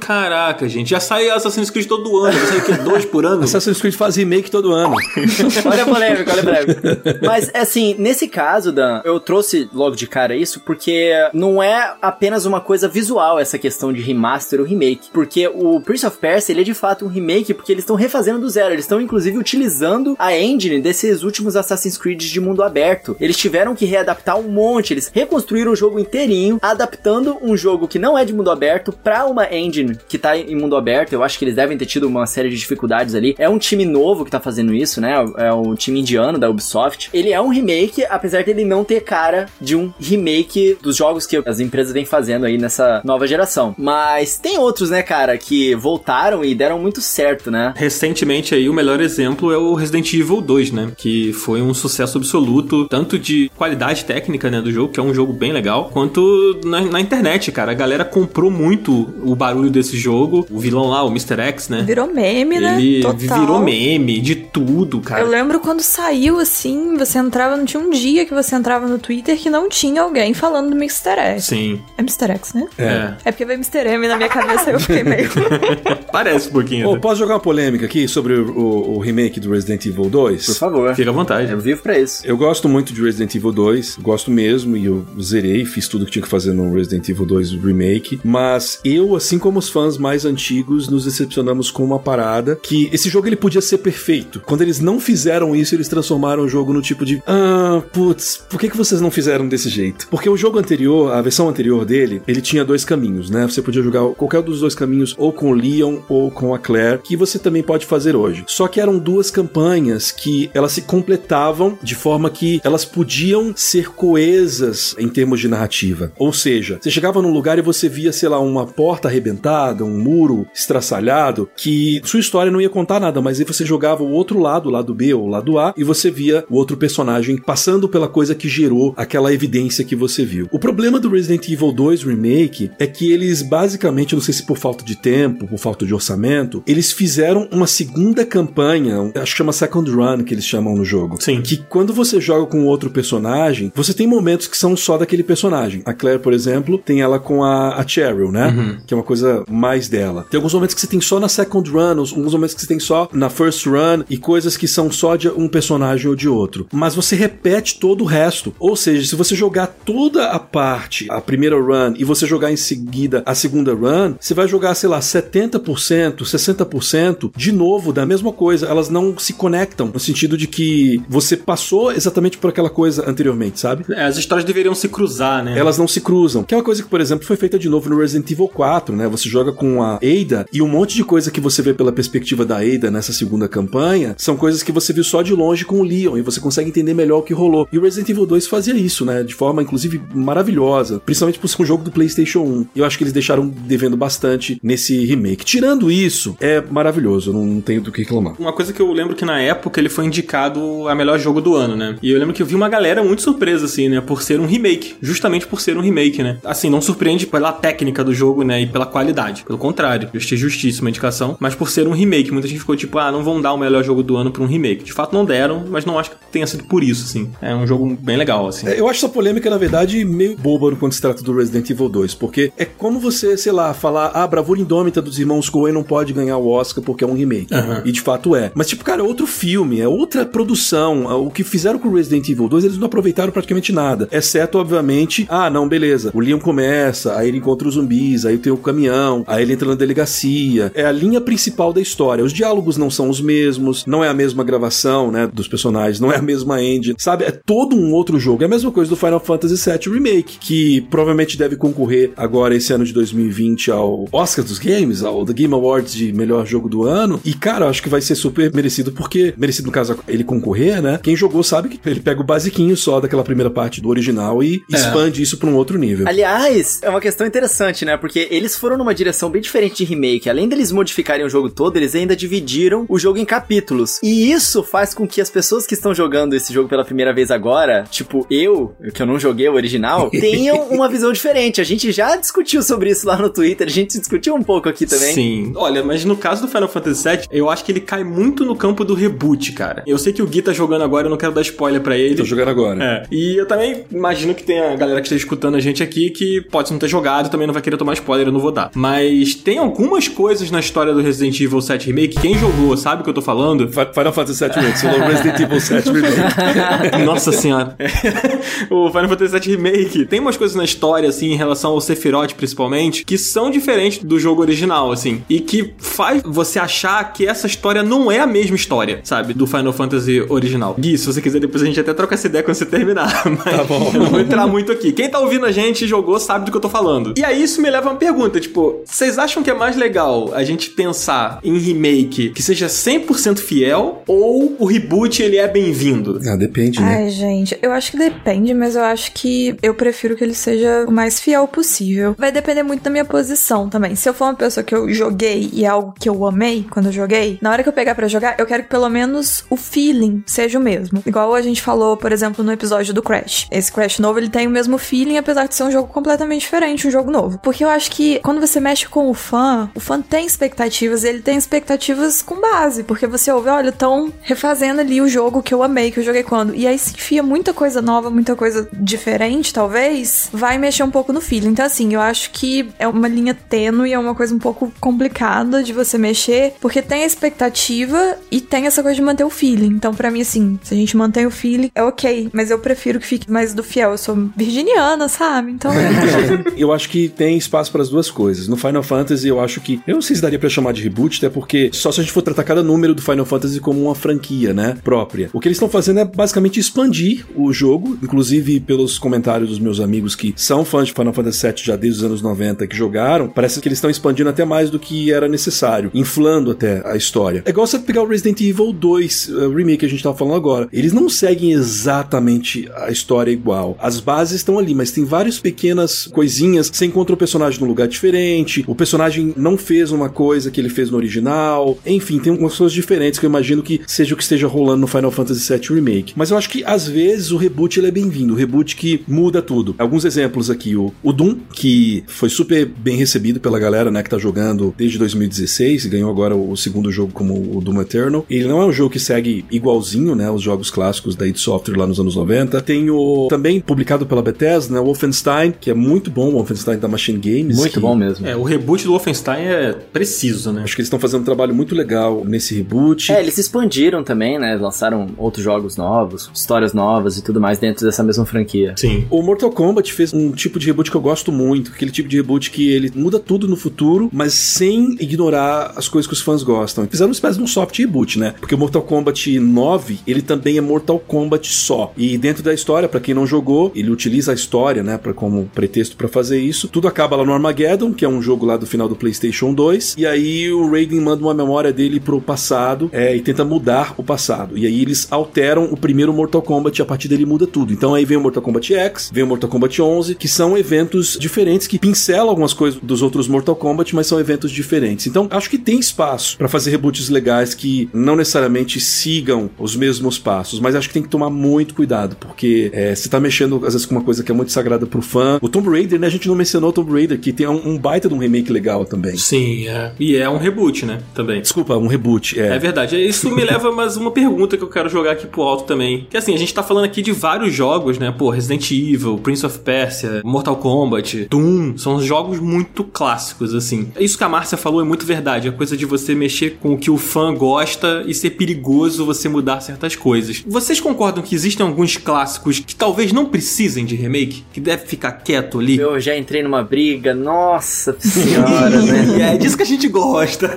Caraca, gente, já sai Assassin's Creed todo ano. Sair o quê? Dois por ano? Assassin's Creed faz remake todo ano. olha a polêmica, olha a polêmica. Mas, assim, nesse caso, Dan, eu trouxe logo de cara isso porque não é apenas uma coisa visual essa questão de remaster ou remake. Porque o Prince of Persia, ele é de fato um remake porque eles estão refazendo do zero. Eles estão, inclusive, utilizando a engine desses últimos Assassin's Creed de mundo aberto. Eles tiveram que readaptar um monte. Eles reconstruíram o jogo inteirinho, adaptando um jogo que não é de mundo aberto pra uma engine que tá em mundo aberto. Eu acho que eles devem ter tido uma série de dificuldades ali. É um time novo que tá fazendo isso, né? É o time indiano da Ubisoft. Ele é um remake, apesar de ele não ter cara de um remake dos jogos que as empresas vêm fazendo aí nessa nova geração. Mas tem outros, né, cara, que voltaram e deram muito certo, né? Recentemente aí, o melhor exemplo é o Resident Evil 2, né? Que foi um sucesso absoluto, tanto de qualidade técnica, né, do jogo, que é um jogo bem legal, quanto na, na internet, cara. A galera comprou muito o barulho desse jogo. O vilão lá, o Mr. X, né? Virou meme, né? Ele Total. virou meme de tudo, cara. Eu lembro quando saiu assim, você entrava, não tinha um dia que você entrava no Twitter que não tinha alguém falando do Mr. X. Sim. É Mr. X, né? É. É porque veio Mr. M na minha cabeça e eu fiquei meio. Parece um pouquinho. Até. posso jogar uma polêmica aqui sobre o, o- o remake do Resident Evil 2? Por favor. Fica à vontade. Eu vivo pra isso. Eu gosto muito de Resident Evil 2, gosto mesmo, e eu zerei, fiz tudo que tinha que fazer no Resident Evil 2 Remake, mas eu, assim como os fãs mais antigos, nos decepcionamos com uma parada que esse jogo ele podia ser perfeito. Quando eles não fizeram isso, eles transformaram o jogo no tipo de ah, putz, por que, que vocês não fizeram desse jeito? Porque o jogo anterior, a versão anterior dele, ele tinha dois caminhos, né? Você podia jogar qualquer dos dois caminhos, ou com o Leon ou com a Claire, que você também pode fazer hoje. Só que eram duas campanhas que elas se completavam de forma que elas podiam ser coesas em termos de narrativa. Ou seja, você chegava num lugar e você via, sei lá, uma porta arrebentada, um muro estraçalhado, que sua história não ia contar nada, mas aí você jogava o outro lado, o lado B ou o lado A, e você via o outro personagem passando pela coisa que gerou aquela evidência que você viu. O problema do Resident Evil 2 Remake é que eles basicamente, não sei se por falta de tempo, por falta de orçamento, eles fizeram uma segunda campanha, acho que chama Second Run, que eles chamam no jogo. Sim. Que quando você joga com outro personagem, você tem momentos que são só daquele personagem. A Claire, por exemplo, tem ela com a, a Cheryl, né? Que é uma coisa mais dela. Tem alguns momentos que você tem só na Second Run, uns- alguns momentos que você tem só na First Run, e coisas que são só de um personagem ou de outro. Mas você repete todo o resto. Ou seja, se você jogar toda a parte, a primeira run, e você jogar em seguida a segunda run, você vai jogar, sei lá, 70%, 60% de novo da mesma coisa. Elas não se conectam no sentido de que você passou exatamente por aquela coisa anteriormente, sabe? É, as histórias deveriam se cruzar, né? Elas não se cruzam. Que é uma coisa que, por exemplo, foi feita de novo no Resident Evil 4, né? Você joga com a Ada e um monte de coisa que você vê pela perspectiva da Ada nessa segunda campanha são coisas que você viu só de longe com o Leon e você consegue entender melhor o que rolou. E o Resident Evil 2 fazia isso, né? De forma, inclusive, maravilhosa. Principalmente por ser um jogo do PlayStation 1. E eu acho que eles deixaram devendo bastante nesse remake. Tirando isso, é maravilhoso. Não tenho do que reclamar. Uma coisa que eu lembro que na época ele foi indicado a melhor jogo do ano, né? E eu lembro que eu vi uma galera muito surpresa, assim, né? Por ser um remake. Justamente por ser um remake, né? Assim, não surpreende pela técnica do jogo, né? E pela qualidade. Pelo contrário, eu achei justíssima a indicação. Mas por ser um remake, muita gente ficou tipo, ah, não vão dar o melhor jogo do ano pra um remake. De fato, não deram, mas não acho que tenha sido por isso, assim. É um jogo bem legal, assim. É, Eu acho essa polêmica, na verdade, meio boba quando se trata do Resident Evil 2, porque é como você, sei lá, falar, ah, Bravura Indômita dos Irmãos Coen não pode ganhar o Oscar porque é um remake. E de fato é. Mas, tipo, cara, é outro filme, é outra produção. O que fizeram com Resident Evil 2, eles não aproveitaram praticamente nada. Exceto, obviamente, ah, não, beleza. O Leon começa, aí ele encontra os zumbis, aí tem o caminhão, aí ele entra na delegacia. É a linha principal da história. Os diálogos não são os mesmos, não é a mesma gravação, né, dos personagens, não é a mesma engine, sabe? É todo um outro jogo. É a mesma coisa do Final Fantasy VII Remake, que provavelmente deve concorrer agora esse ano de 2020 ao Oscar dos Games, ao The Game Awards de melhor jogo do ano. E cara, eu acho que vai ser super merecido porque merecido no caso ele concorrer, né? Quem jogou sabe que ele pega o basiquinho só daquela primeira parte do original e é. expande isso para um outro nível. Aliás, é uma questão interessante, né? Porque eles foram numa direção bem diferente de remake. Além deles modificarem o jogo todo, eles ainda dividiram o jogo em capítulos. E isso faz com que as pessoas que estão jogando esse jogo pela primeira vez agora, tipo eu, que eu não joguei o original, tenham uma visão diferente. A gente já discutiu sobre isso lá no Twitter, a gente discutiu um pouco aqui também. Sim. Olha, mas no caso do Final Fantasy VII, eu acho que ele cai muito no campo do reboot, cara. Eu sei que o Gui tá jogando agora, eu não quero dar spoiler para ele. Tô jogando agora. É. E eu também imagino que tem a galera que está escutando a gente aqui que pode não ter jogado, também não vai querer tomar spoiler, eu não vou dar. Mas tem algumas coisas na história do Resident Evil 7 Remake, quem jogou sabe o que eu tô falando? Final Fantasy 7 Remake, você Resident Evil 7 Remake. Nossa senhora. o Final Fantasy 7 Remake tem umas coisas na história, assim, em relação ao Sephiroth, principalmente, que são diferentes do jogo original, assim, e que faz você achar que essa história não é a mesma história, sabe, do Final Fantasy original. Gui, se você quiser, depois a gente até troca essa ideia quando você terminar, mas tá bom. eu não vou entrar muito aqui. Quem tá ouvindo a gente e jogou sabe do que eu tô falando. E aí isso me leva a uma pergunta, tipo, vocês acham que é mais legal a gente pensar em remake que seja 100% fiel ou o reboot ele é bem-vindo? Ah, depende, né? Ai, gente, eu acho que depende, mas eu acho que eu prefiro que ele seja o mais fiel possível. Vai depender muito da minha posição também. Se eu for uma pessoa que eu joguei e é algo que eu amei quando eu joguei, na hora que eu pegar para jogar, eu quero que pelo menos o feeling seja o mesmo. Igual a gente falou, por exemplo, no episódio do Crash. Esse Crash novo, ele tem o mesmo feeling, apesar de ser um jogo completamente diferente, um jogo novo. Porque eu acho que quando você mexe com o fã, o fã tem expectativas, ele tem expectativas com base, porque você ouve, olha, estão refazendo ali o jogo que eu amei, que eu joguei quando. E aí se enfia muita coisa nova, muita coisa diferente, talvez, vai mexer um pouco no feeling. Então, assim, eu acho que é uma linha tênue, é uma coisa um pouco complicada de você mexer, porque tem a expectativa e tem essa coisa de manter o feeling. Então, para mim, assim, se a gente mantém o feeling, é ok, mas eu prefiro que fique mais do fiel. Eu sou virginiana, sabe? Então. eu acho que tem espaço para as duas coisas. No Final Fantasy, eu acho que. Eu não sei se daria pra chamar de reboot, até porque só se a gente for tratar cada número do Final Fantasy como uma franquia, né? Própria. O que eles estão fazendo é basicamente expandir o jogo, inclusive pelos comentários dos meus amigos que são fãs de Final Fantasy VII já desde os anos 90 que jogaram, parece que eles estão expandindo até mais do que era necessário, inflando até a história. É igual você pegar o Resident Evil 2 uh, remake que a gente tava falando agora. Eles não seguem exatamente a história igual. As bases estão ali, mas tem várias pequenas coisinhas. Você encontra o personagem num lugar diferente, o personagem não fez uma coisa que ele fez no original. Enfim, tem algumas coisas diferentes que eu imagino que seja o que esteja rolando no Final Fantasy VII Remake. Mas eu acho que às vezes o reboot ele é bem-vindo, o reboot que muda tudo. Alguns exemplos aqui, o, o Doom, que foi super bem recebido pela galera, né, que tá jogando desde 2016 e ganhou agora o segundo jogo como o Doom Eternal. Ele não é um jogo que segue igualzinho, né, os jogos clássicos da id Software lá nos anos 90. Tem o também publicado pela Bethesda, né, o Wolfenstein, que é muito bom, o Wolfenstein da Machine Games. Muito que... bom mesmo. É, o reboot do Wolfenstein é preciso, né? Acho que eles estão fazendo um trabalho muito legal nesse reboot. É, eles se expandiram também, né? Lançaram outros jogos novos, histórias novas e tudo mais dentro dessa mesma franquia. Sim. O Mortal Kombat fez um tipo de reboot que eu gosto muito, aquele tipo de reboot que ele muda tudo no futuro, mas sem ignorar as coisas que os fãs gostam. Fizeram uma espécie de um soft reboot, né? Porque o Mortal Kombat 9, ele também é Mortal Kombat só. E dentro da história, para quem não jogou, ele utiliza a história, né, para como pretexto para fazer isso. Tudo acaba lá no Armageddon, que é um jogo lá do final do PlayStation 2, e aí o Raiden manda uma memória dele pro passado é, e tenta mudar o passado. E aí eles alteram o primeiro Mortal Kombat e a partir dele muda tudo. Então aí vem o Mortal Kombat X, vem o Mortal Kombat 11, que são eventos diferentes que pincelam algumas coisas dos outros Mortal Kombat, mas são eventos diferentes. Então acho que tem espaço para fazer reboots legais que não necessariamente sigam os mesmos passos, mas acho que tem que tomar muito cuidado, porque é, você tá mexendo às vezes com uma coisa que é muito sagrada pro fã. O Tomb Raider, né? A gente não mencionou o Tomb Raider, que tem um, um baita de um remake legal também. Sim, é. E é um reboot, né? Também. Desculpa, um reboot, é. É verdade. Isso me leva a mais uma pergunta que eu quero jogar aqui pro alto também. Que assim, a gente tá falando aqui de vários jogos, né? Pô, Resident Evil, Prince of Persia, Mortal Kombat, Doom, são jogos muito clássicos, assim. Isso que a Márcia falou é muito verdade. A coisa de você mexer com o que o fã gosta e ser perigoso você mudar certas coisas. Vocês concordam que existem alguns clássicos que talvez não precisem de remake? Que deve ficar quieto ali? Eu já entrei numa briga, nossa senhora, né? é disso que a gente gosta.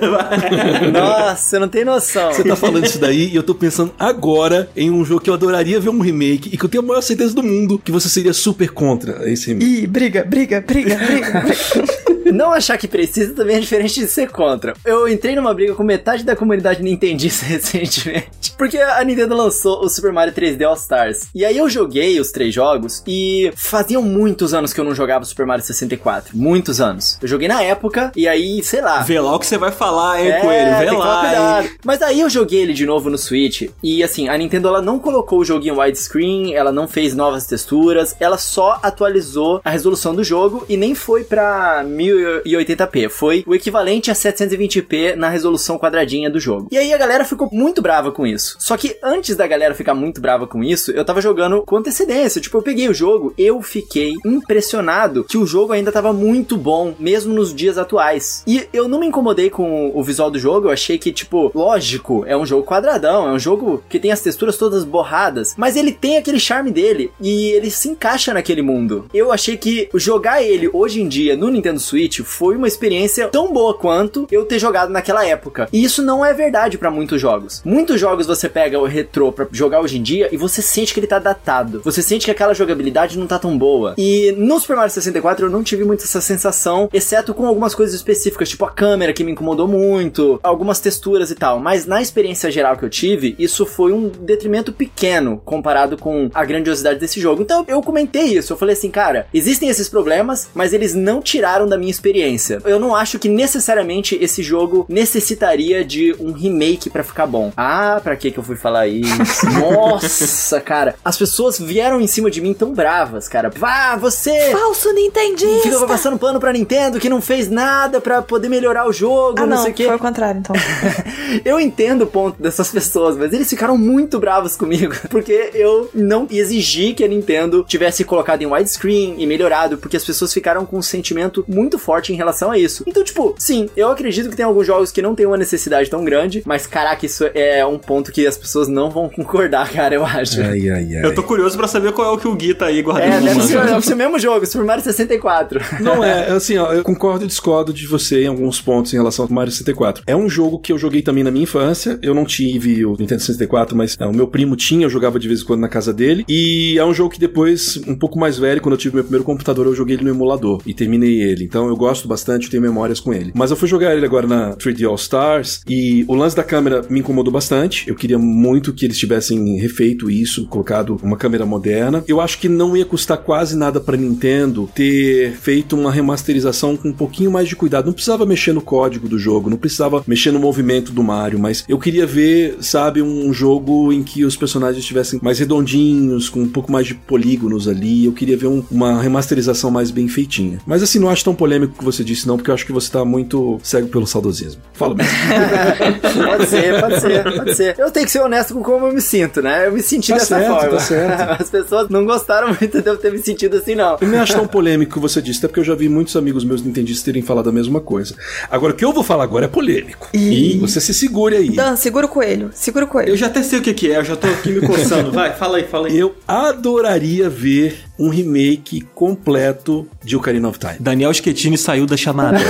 Nossa, eu não tenho noção. Você tá falando isso daí e eu tô pensando agora em um jogo que eu adoraria ver um remake e que eu tenho a maior certeza do mundo que você seria super contra esse remake. Ih, briga, briga, briga, briga. briga. Não achar que precisa também é diferente de ser contra. Eu entrei numa briga com metade da comunidade nintendista recentemente. Porque a Nintendo lançou o Super Mario 3D All Stars. E aí eu joguei os três jogos e faziam muitos anos que eu não jogava Super Mario 64. Muitos anos. Eu joguei na época e aí, sei lá. Vê lá o que você vai falar, hein, É, Coelho? Vê lá? Mas aí eu joguei ele de novo no Switch. E assim, a Nintendo ela não colocou o jogo em widescreen, ela não fez novas texturas, ela só atualizou a resolução do jogo e nem foi pra 1080p. Foi o equivalente a 720p na resolução quadradinha do jogo. E aí a galera ficou muito brava com isso. Só que antes da galera ficar muito brava com isso, eu tava jogando com antecedência. Tipo, eu peguei o jogo, eu fiquei impressionado que o jogo ainda tava muito bom, mesmo nos dias atuais. E eu não me incomodei com o visual do jogo, eu achei que, tipo, lógico, é um jogo quadradão, é um jogo que tem as texturas todas borradas, mas ele tem aquele charme dele e ele se encaixa naquele mundo. Eu achei que jogar ele hoje em dia no Nintendo Switch foi uma experiência tão boa quanto eu ter jogado naquela época. E isso não é verdade pra muitos jogos. Muitos jogos você pega o retrô pra jogar hoje em dia e você sente que ele tá datado. Você sente que aquela jogabilidade não tá tão boa. E no Super Mario 64 eu não tive muito essa sensação, exceto com algumas coisas específicas, tipo a câmera que me incomodou muito, algumas texturas e tal. Mas na experiência geral que eu tive, isso foi um detrimento pequeno comparado com a grandiosidade desse jogo. Então eu comentei isso, eu falei assim, cara, existem esses problemas, mas eles não tiraram da minha experiência. Eu não acho que necessariamente esse jogo necessitaria de um remake pra ficar bom. Ah, pra que que eu fui falar isso? Nossa, cara, as pessoas vieram em cima de mim tão bravas, cara. Vá, você Falso Nintendista! passando pano pra Nintendo que não fez nada pra poder melhorar o jogo, Ah, não, não, sei o quê. foi o contrário, então. Eu entendo o ponto dessas pessoas, mas eles ficaram muito bravos comigo, porque eu não exigi que a Nintendo tivesse colocado em widescreen e melhorado, porque as pessoas ficaram com um sentimento muito forte em relação a isso. Então, tipo, sim, eu acredito que tem alguns jogos que não tem uma necessidade tão grande, mas caraca, isso é um ponto que as pessoas não vão concordar, cara, eu acho. Ai, ai, ai. Eu tô curioso pra saber qual é o que o Gui tá aí guardando É, deve ser, deve ser o mesmo jogo, Super Mario 64. Não é, assim, ó, eu concordo e discordo de você em alguns pontos em relação ao Mario 64. É um jogo que eu joguei também na minha infância. Eu não tive o Nintendo 64, mas é, o meu primo tinha, eu jogava de vez em quando na casa dele. E é um jogo que depois, um pouco mais velho, quando eu tive meu primeiro computador, eu joguei ele no emulador e terminei ele. Então eu gosto bastante, tenho memórias com ele. Mas eu fui jogar ele agora na 3D All Stars e o lance da câmera me incomodou bastante. Eu queria muito que eles tivessem refeito isso, colocado uma câmera moderna. Eu acho que não ia custar quase nada pra Nintendo ter feito uma remasterização com um pouquinho mais de cuidado. Não precisava mexer no código do jogo, não precisava mexer no movimento do Mario, mas eu queria ver, sabe, um jogo em que os personagens estivessem mais redondinhos, com um pouco mais de polígonos ali. Eu queria ver um- uma remasterização mais bem feitinha. Mas assim, não acho tão polêmico o que você disse, não, porque eu acho que você tá muito cego pelo saudosismo. Fala mesmo. pode ser, pode ser, pode ser. Eu tenho que ser honesto com como eu me sinto, né? Eu me senti Tá dessa certo, forma. tá certo. As pessoas não gostaram muito de eu ter me sentido assim, não. Eu nem acho tão polêmico o que você disse, até porque eu já vi muitos amigos meus nintendistas terem falado a mesma coisa. Agora, o que eu vou falar agora é polêmico. Ih. Você se segure aí. Dan, segura o coelho. Segura o coelho. Eu já até sei o que que é, eu já tô aqui me coçando. Vai, fala aí, fala aí. Eu adoraria ver um remake completo de Ocarina of Time. Daniel Schettini saiu da chamada.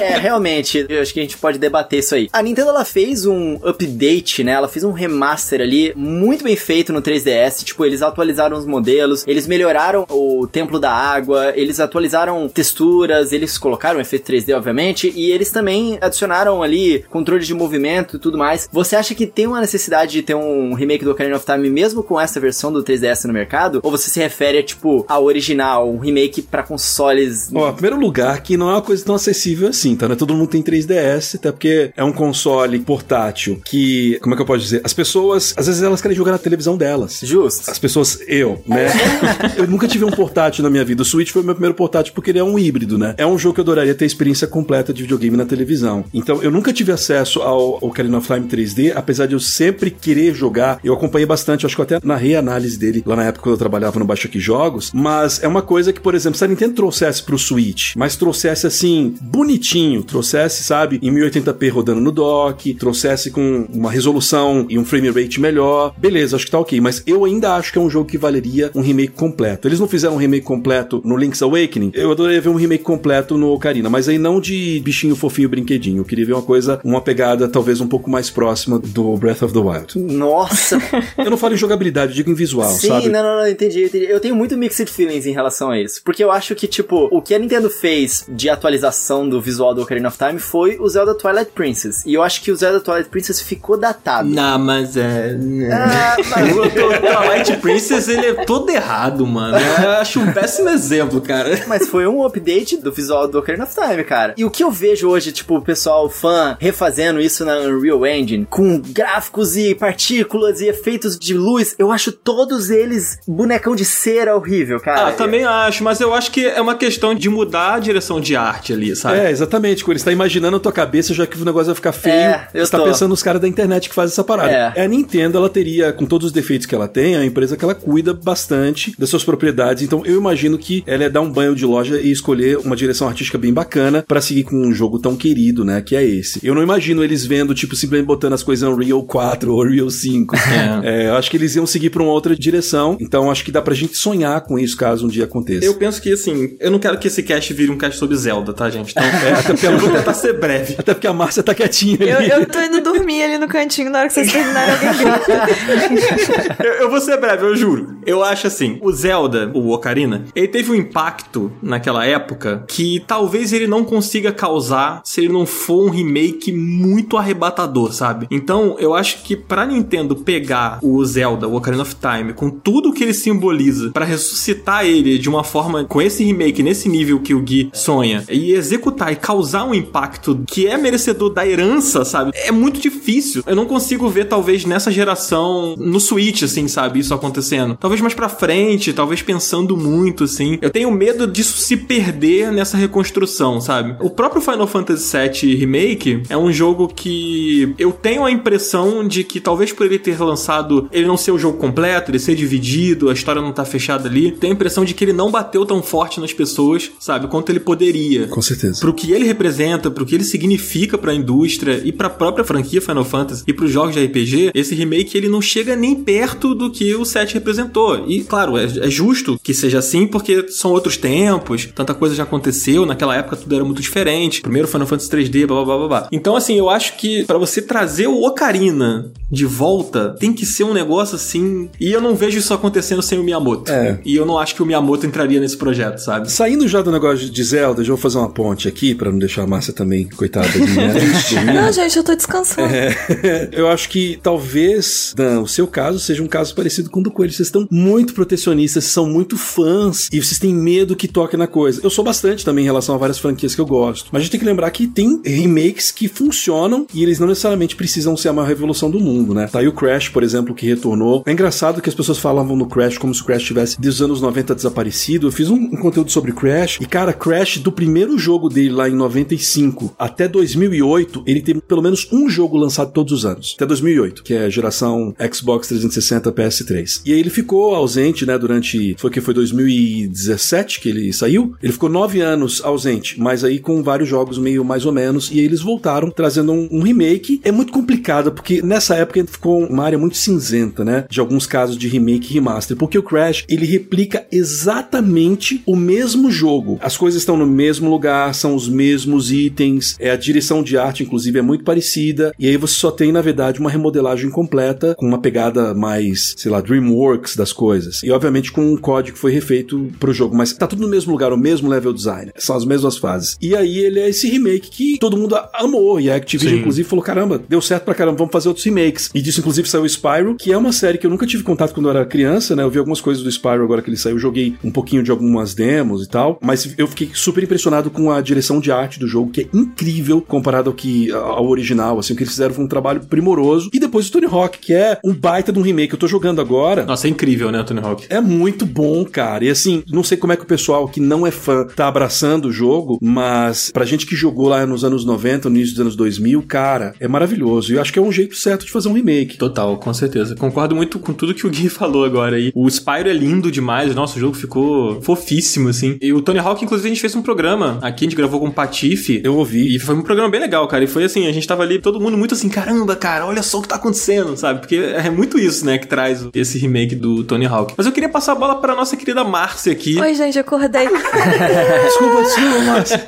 É, realmente, eu acho que a gente pode debater isso aí. A Nintendo, ela fez um update, né? Ela fez um remaster ali, muito bem feito no 3DS. Tipo, eles atualizaram os modelos, eles melhoraram o Templo da Água, eles atualizaram texturas, eles colocaram efeito 3D, obviamente, e eles também adicionaram ali controle de movimento e tudo mais. Você acha que tem uma necessidade de ter um remake do Ocarina of Time mesmo com essa versão do 3DS no mercado? Ou você se refere a, tipo, ao original, um remake pra consoles Ó, primeiro lugar, que não é uma coisa tão acessível assim, tá? Não é todo mundo tem 3DS, até porque é um console portátil que, como é que eu posso dizer? As pessoas, às vezes elas querem jogar na televisão delas. justos? As pessoas, eu, né? eu nunca tive um portátil na minha vida. O Switch foi o meu primeiro portátil porque ele é um híbrido, né? É um jogo que eu adoraria ter a experiência completa de videogame na televisão. Então, eu nunca tive acesso ao Ocarina of Time 3D, apesar de eu sempre querer jogar. Eu acompanhei bastante, acho que eu até narrei a análise dele lá na época quando eu trabalhava no Baixo Aqui Jogos, mas é uma coisa que, por exemplo, se a Nintendo trouxesse pro Switch, mas trouxesse assim, bonitinho, trouxesse, sabe, em 1080p rodando no dock, trouxesse com uma resolução e um frame rate melhor, beleza, acho que tá ok, mas eu ainda acho que é um jogo que valeria um remake completo. Eles não fizeram um remake completo no Link's Awakening, eu adoraria ver um remake completo no Ocarina, mas aí não de bichinho fofinho brinquedinho, eu queria ver uma coisa, uma pegada talvez um pouco mais próxima do Breath of the Wild. Nossa! eu não falo em jogabilidade, eu digo em visual, Sim, sabe? não, não, não, entendi, entendi. Eu tenho muito mixed feelings em relação a isso. Porque eu acho que, tipo, o que a Nintendo fez de atualização do visual do Ocarina of Time foi o Zelda Twilight Princess. E eu acho que o Zelda Twilight Princess ficou datado. Não, mas é. Ah, mas- O Twilight Princess, ele é todo errado, mano. Eu acho um péssimo exemplo, cara. Mas foi um update do visual do Ocarina of Time, cara. E o que eu vejo hoje, tipo, o pessoal fã refazendo isso na Unreal Engine, com gráficos e partículas e efeitos de luz, eu acho todos eles bonecão de cera horrível, cara. Ah, também acho, mas eu acho que é uma questão de mudar a direção de arte ali, sabe? É, exatamente. Quando ele está imaginando a tua cabeça, já que o negócio vai ficar feio, É, eu você tá tô. pensando nos caras da internet que fazem essa parada. É. A Nintendo, ela teria, com todos os defeitos que ela tem, é uma empresa que ela cuida bastante das suas propriedades. Então, eu imagino que ela ia dar um banho de loja e escolher uma direção artística bem bacana pra seguir com um jogo tão querido, né? Que é esse. Eu não imagino eles vendo, tipo, simplesmente botando as coisas no Unreal 4 ou Unreal 5. É. É, eu acho que eles iam seguir pra uma outra direção. Então, acho que dá pra gente sonhar com isso caso um dia aconteça. Eu penso que, assim, eu não quero que esse cast vire um cast sobre Zelda, tá, gente? Então, É, até porque eu vou tentar ser breve. Até porque a Márcia tá quietinha Eu, ali. eu tô indo dormir ali no cantinho, na hora que vocês terminarem, alguém grita. Eu, eu vou ser breve, eu juro. Eu acho assim, o Zelda, o Ocarina, ele teve um impacto naquela época que talvez ele não consiga causar se ele não for um remake muito arrebatador, sabe? Então, eu acho que pra Nintendo pegar o Zelda, o Ocarina of Time, com tudo que ele simboliza, pra ressuscitar ele de uma forma com esse remake, nesse nível que o Gui sonha, e executar e causar um impacto que é merecedor da herança, sabe? É muito difícil. Eu não consigo ver, talvez, nessa geração, no Switch, assim, sabe? Isso acontecendo. Talvez mais pra frente, talvez pensando muito, assim. Eu tenho medo disso se perder nessa reconstrução, sabe? O próprio Final Fantasy VII Remake é um jogo que eu tenho a impressão de que talvez por ele ter lançado, ele não ser o jogo completo, ele ser dividido, a história não tá fechada ali, tenho a impressão de que ele não bateu tão forte nas pessoas, sabe? Quanto ele poderia Com certeza. pro que ele representa, pro que ele significa pra indústria e pra própria franquia Final Fantasy e pros jogos de RPG, esse remake ele não chega nem perto do que o 7 representou. E claro, é, é justo que seja assim porque são outros tempos, tanta coisa já aconteceu, naquela época tudo era muito diferente. Primeiro Final Fantasy 3D, blá blá blá blá. Então assim, eu acho que pra você trazer o Ocarina de volta, tem que ser um negócio assim, e eu não vejo isso acontecendo sem o Miyamoto. É. E eu não acho que o Miyamoto entraria nesse projeto, sabe? Saindo já do negócio de Zelda, já vou fazer uma ponte aqui pra não deixar a Márcia também, coitada de mim. né? Não, gente, eu tô descansando. Eu acho que talvez, Dan, o seu caso seja um caso parecido com o do Coelho. Vocês estão muito protecionistas, são muito fãs e vocês têm medo que toque na coisa. Eu sou bastante também em relação a várias franquias que eu gosto. Mas a gente tem que lembrar que tem remakes que funcionam e eles não necessariamente precisam ser a maior revolução do mundo, né? Tá aí o Crash, por exemplo, que retornou. É engraçado que as pessoas falavam no Crash como se o Crash tivesse dos anos 90 desaparecido. Eu fiz um, um conteúdo sobre Crash e, cara, Crash do primeiro jogo dele lá em 95 até 2008, ele teve pelo menos um jogo lançado todos os anos. Até 2008, que é a geração Xbox 360 PS3. E aí ele ficou ausente, né, durante. Foi que foi 2017 que ele saiu? Ele ficou nove anos ausente, mas aí com vários jogos meio mais ou menos. E aí eles voltaram trazendo um, um remake. É muito complicado, porque nessa época ficou uma área muito cinzenta, né? De alguns casos de remake e remaster. Porque o Crash, ele replica exatamente o mesmo jogo. As coisas estão no mesmo lugar, são os mesmos itens, é a direção de arte, inclusive, é muito parecida. E aí você só tem, na verdade, uma remodelagem completa, com uma pegada mais, sei lá, DreamWorks das coisas. E obviamente com um código que foi refeito pro jogo. Mas tá tudo no mesmo lugar, o mesmo level design. São as mesmas fases. E aí ele é esse remake que todo mundo amou. E a Activision, Sim. inclusive, falou: caramba, deu certo pra caramba, vamos fazer outros remakes. E disso, inclusive, saiu o Spyro, que é uma série que eu nunca tive contato quando eu era criança, né? Eu vi algumas coisas do Spyro agora que ele saiu, joguei um pouquinho de algumas demos e tal. Mas eu fiquei super impressionado com a direção de arte do jogo, que é incrível comparado ao que ao original. Assim, o que eles fizeram foi um trabalho primoroso. E depois o Tony Hawk, que é um baita de um remake. Eu tô jogando agora. Nossa, é incrível, né, Tony Hawk? É muito bom, cara. E assim, não sei como é que o pessoal que não é fã tá abraçando o jogo, mas pra gente que jogou lá nos anos 90, no início dos anos 2000, cara, é maravilhoso. E eu acho que é um jeito certo de fazer um remake. Total, com certeza. Concordo muito com tudo que o Gui falou agora. Memória aí. O Spyro é lindo demais, o nosso jogo ficou fofíssimo, assim. E o Tony Hawk, inclusive, a gente fez um programa aqui, a gente gravou com o Patife. Eu ouvi. E foi um programa bem legal, cara. E foi assim, a gente tava ali, todo mundo muito assim, caramba, cara, olha só o que tá acontecendo, sabe? Porque é muito isso, né, que traz esse remake do Tony Hawk. Mas eu queria passar a bola pra nossa querida Márcia aqui. Oi, gente, acordei. Desculpa, desculpa, Márcia.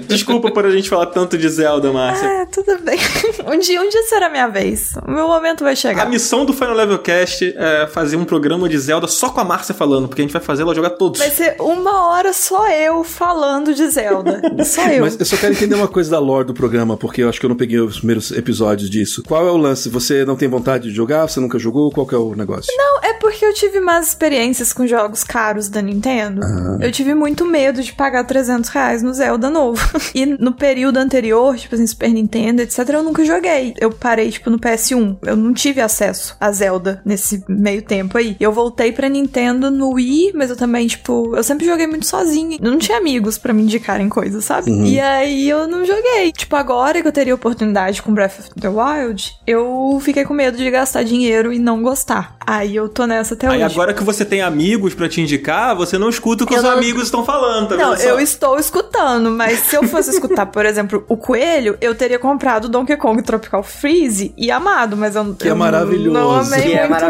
Desculpa por a gente falar tanto de Zelda, Márcia. É, tudo bem. Um dia, um dia será minha vez. O meu momento vai A chegar. missão do Final Level Cast é fazer um programa de Zelda só com a Márcia falando, porque a gente vai fazer ela jogar todos. Vai ser uma hora só eu falando de Zelda. Só eu. Mas eu só quero entender uma coisa da lore do programa, porque eu acho que eu não peguei os primeiros episódios disso. Qual é o lance? Você não tem vontade de jogar? Você nunca jogou? Qual que é o negócio? Não, é porque eu tive más experiências com jogos caros da Nintendo. Eu tive muito medo de pagar 300 reais no Zelda novo. e no período anterior, tipo assim, Super Nintendo, etc., eu nunca joguei. Eu parei, tipo, no PS1. Eu não tive acesso a Zelda nesse meio tempo aí. Eu voltei pra Nintendo no Wii, mas eu também, tipo, eu sempre joguei muito sozinha. Eu não tinha amigos pra me indicarem coisas, sabe? E aí eu não joguei. Tipo, agora que eu teria oportunidade com Breath of the Wild, eu fiquei com medo de gastar dinheiro e não gostar. Aí eu tô nessa até Aí hoje. agora que você tem amigos pra te indicar, você não escuta o que Eu os não- amigos estão falando, tá Não, eu estou escutando, mas se eu fosse escutar, por exemplo, o Coelho, eu teria comprado Donkey Kong Tropical Freeze e amado, mas eu, Que é eu maravilhoso. não amei Que é muito,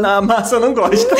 não. A Márcia não gosta.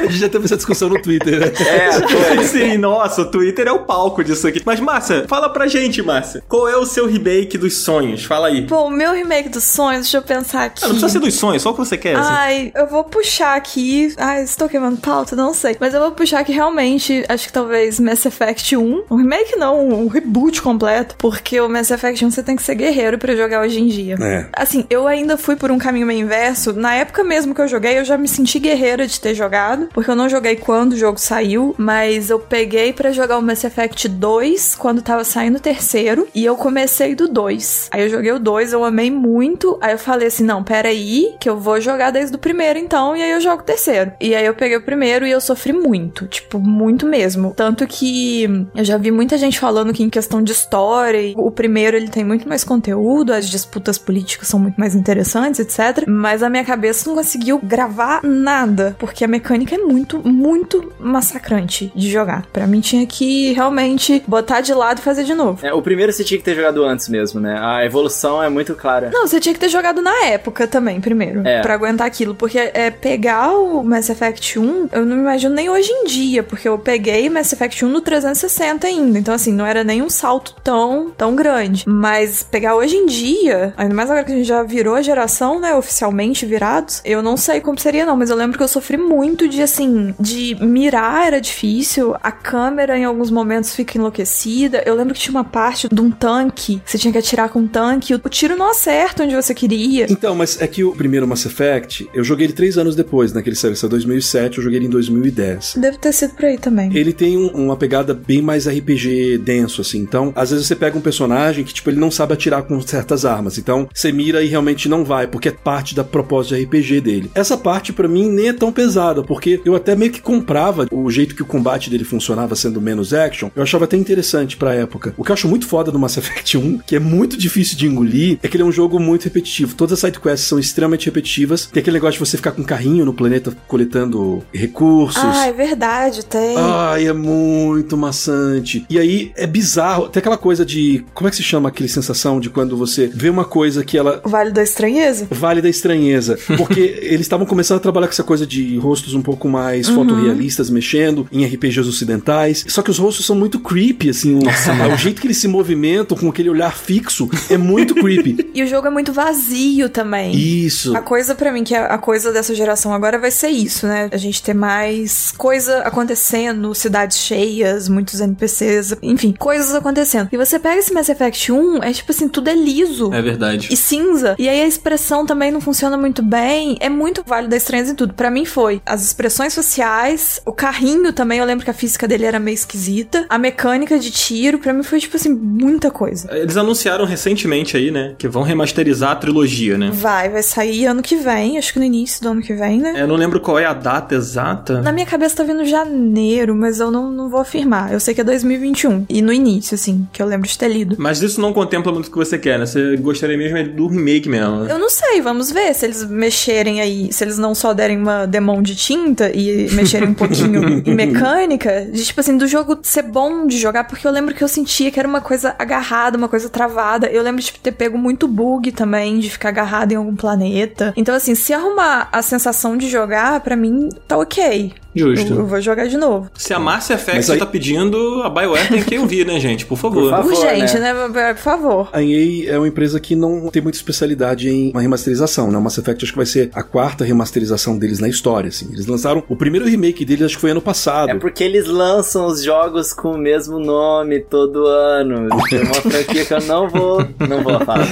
A gente já teve essa discussão no Twitter, né? É, foi. Sim, nossa, o Twitter é o palco disso aqui. Mas, Márcia, fala pra gente, Márcia. Qual é o seu remake dos sonhos? Fala aí. Bom, o meu remake dos sonhos, deixa eu pensar aqui. Ah, não precisa ser dos sonhos, só o que você quer, assim. Ai, eu vou puxar aqui. Ai, estou queimando pauta, não sei. Mas eu vou puxar aqui realmente, acho que talvez Mass Effect 1. Um remake não, um reboot completo. Porque o Mass Effect 1 você tem que ser guerreiro pra jogar hoje em dia. É. Assim, eu ainda fui por um caminho meio inverso. Na época mesmo que eu joguei, eu já me senti guerreira de ter jogado. Porque eu não joguei quando o jogo saiu. Mas eu peguei pra jogar o Mass Effect 2 quando tava saindo o terceiro. E eu comecei do 2. Aí eu joguei o 2, eu amei muito. Aí eu falei assim: não, peraí, que eu vou jogar desde o primeiro então. E aí eu jogo o terceiro. E aí eu peguei o primeiro e eu sofri muito. Tipo, muito mesmo. Tanto que eu já vi muita gente falando que em questão de história, o primeiro ele tem muito mais conteúdo, as disputas políticas são muito mais interessantes, etc. Mas a minha cabeça não conseguiu gravar nada, porque a mecânica é muito, muito massacrante de jogar. Pra mim tinha que realmente botar de lado e fazer de novo. É, o primeiro você tinha que ter jogado antes mesmo, né? A evolução é muito clara. Não, você tinha que ter jogado na época também, primeiro. É. Pra aguentar aquilo. Porque é pegar o Mass Effect 1, eu não me imagino nem hoje em dia. Porque eu peguei Mass Effect 1 no 360 ainda. Então, assim, não era nem um salto tão, tão grande. Mas pegar hoje em dia, ainda mais agora que a gente já virou a geração, né? Oficialmente virados, eu não sei como seria, não. Mas eu lembro que eu sofri muito de, assim, de mirar era difícil. A câmera, em alguns momentos, fica enlouquecida. Eu lembro que tinha uma parte de um tanque. Você tinha que atirar com um tanque. O tiro não acerta onde você queria. Então, mas é que o primeiro Mass Effect, eu joguei ele três anos depois, naquele saiu, saiu 2007, eu joguei ele em 2010. Deve ter sido por aí também. Ele tem um- uma pegada bem mais RPG denso, assim. Então, às vezes você pega um personagem que, tipo, ele não sabe atirar com certas armas. Então, você mira e realmente não vai, porque é parte da proposta de RPG dele. Essa parte, pra mim, nem é tão pesada, porque eu até meio que comprava o jeito que o combate dele funcionava sendo menos action. Eu achava até interessante pra época. O que eu acho muito foda do Mass Effect 1, que é muito difícil de engolir, é que ele é um jogo muito repetitivo. Todas as sidequests são extremamente repetitivas. Tem aquele negócio de você ficar com um carrinho no planeta coletando recursos. Ah, é verdade, tem. Ai, é muito maçante. E aí é bizarro. Tem aquela coisa de. Como é que se chama aquele sensação de quando você vê uma coisa que ela. O Vale da Estranheza? Vale da estranheza. Porque eles estavam começando a trabalhar com essa coisa de rostos um pouco mais fotorrealistas, mexendo em RPGs ocidentais. Só que os rostos são muito creepy, assim. O, o jeito que eles se movimentam com aquele olhar fixo é muito creepy. E o jogo é muito vazio também. Isso. A coisa pra mim, que é a coisa dessa geração agora, vai ser isso, né? A gente ter mais coisa acontecendo, cidades cheias, muitos NPCs, enfim, coisas acontecendo. E você pega esse Mass Effect 1, é tipo assim, tudo é liso. É verdade. E cinza. E aí a expressão também não funciona muito bem. É muito Vale da Estranheza em tudo. Pra mim foi as expressões sociais, o carrinho também, eu lembro que a física dele era meio esquisita. A mecânica de tiro, pra mim foi tipo assim, muita coisa. Eles anunciaram recentemente aí, né, que vão remasterizar a trilogia, né? Vai, vai sair ano que vem, acho que no início do ano que vem, né? Eu não lembro qual é a data exata. Na minha cabeça tá vindo janeiro, mas eu não, não vou afirmar. Eu sei que é 2021. E no início, assim, que eu lembro de ter lido. Mas isso não contempla muito o que você quer, né? Você gostaria mesmo é do remake mesmo. né? Eu não sei, vamos ver. Ver se eles mexerem aí, se eles não só derem uma demão de tinta e mexerem um pouquinho em mecânica, de tipo assim, do jogo ser bom de jogar, porque eu lembro que eu sentia que era uma coisa agarrada, uma coisa travada. Eu lembro de tipo, ter pego muito bug também, de ficar agarrado em algum planeta. Então, assim, se arrumar a sensação de jogar, para mim tá ok. Justo. Eu, eu, vou jogar de novo. Se a Mass Effect aí... tá pedindo, a BioWare tem que ouvir, né, gente? Por favor. Por favor Urgente, né? né? Por favor. A EA é uma empresa que não tem muita especialidade em uma remasterização, né? O Mass Effect acho que vai ser a quarta remasterização deles na história, assim. Eles lançaram o primeiro remake deles, acho que foi ano passado. É porque eles lançam os jogos com o mesmo nome todo ano. É uma franquia que eu não vou, não vou falar.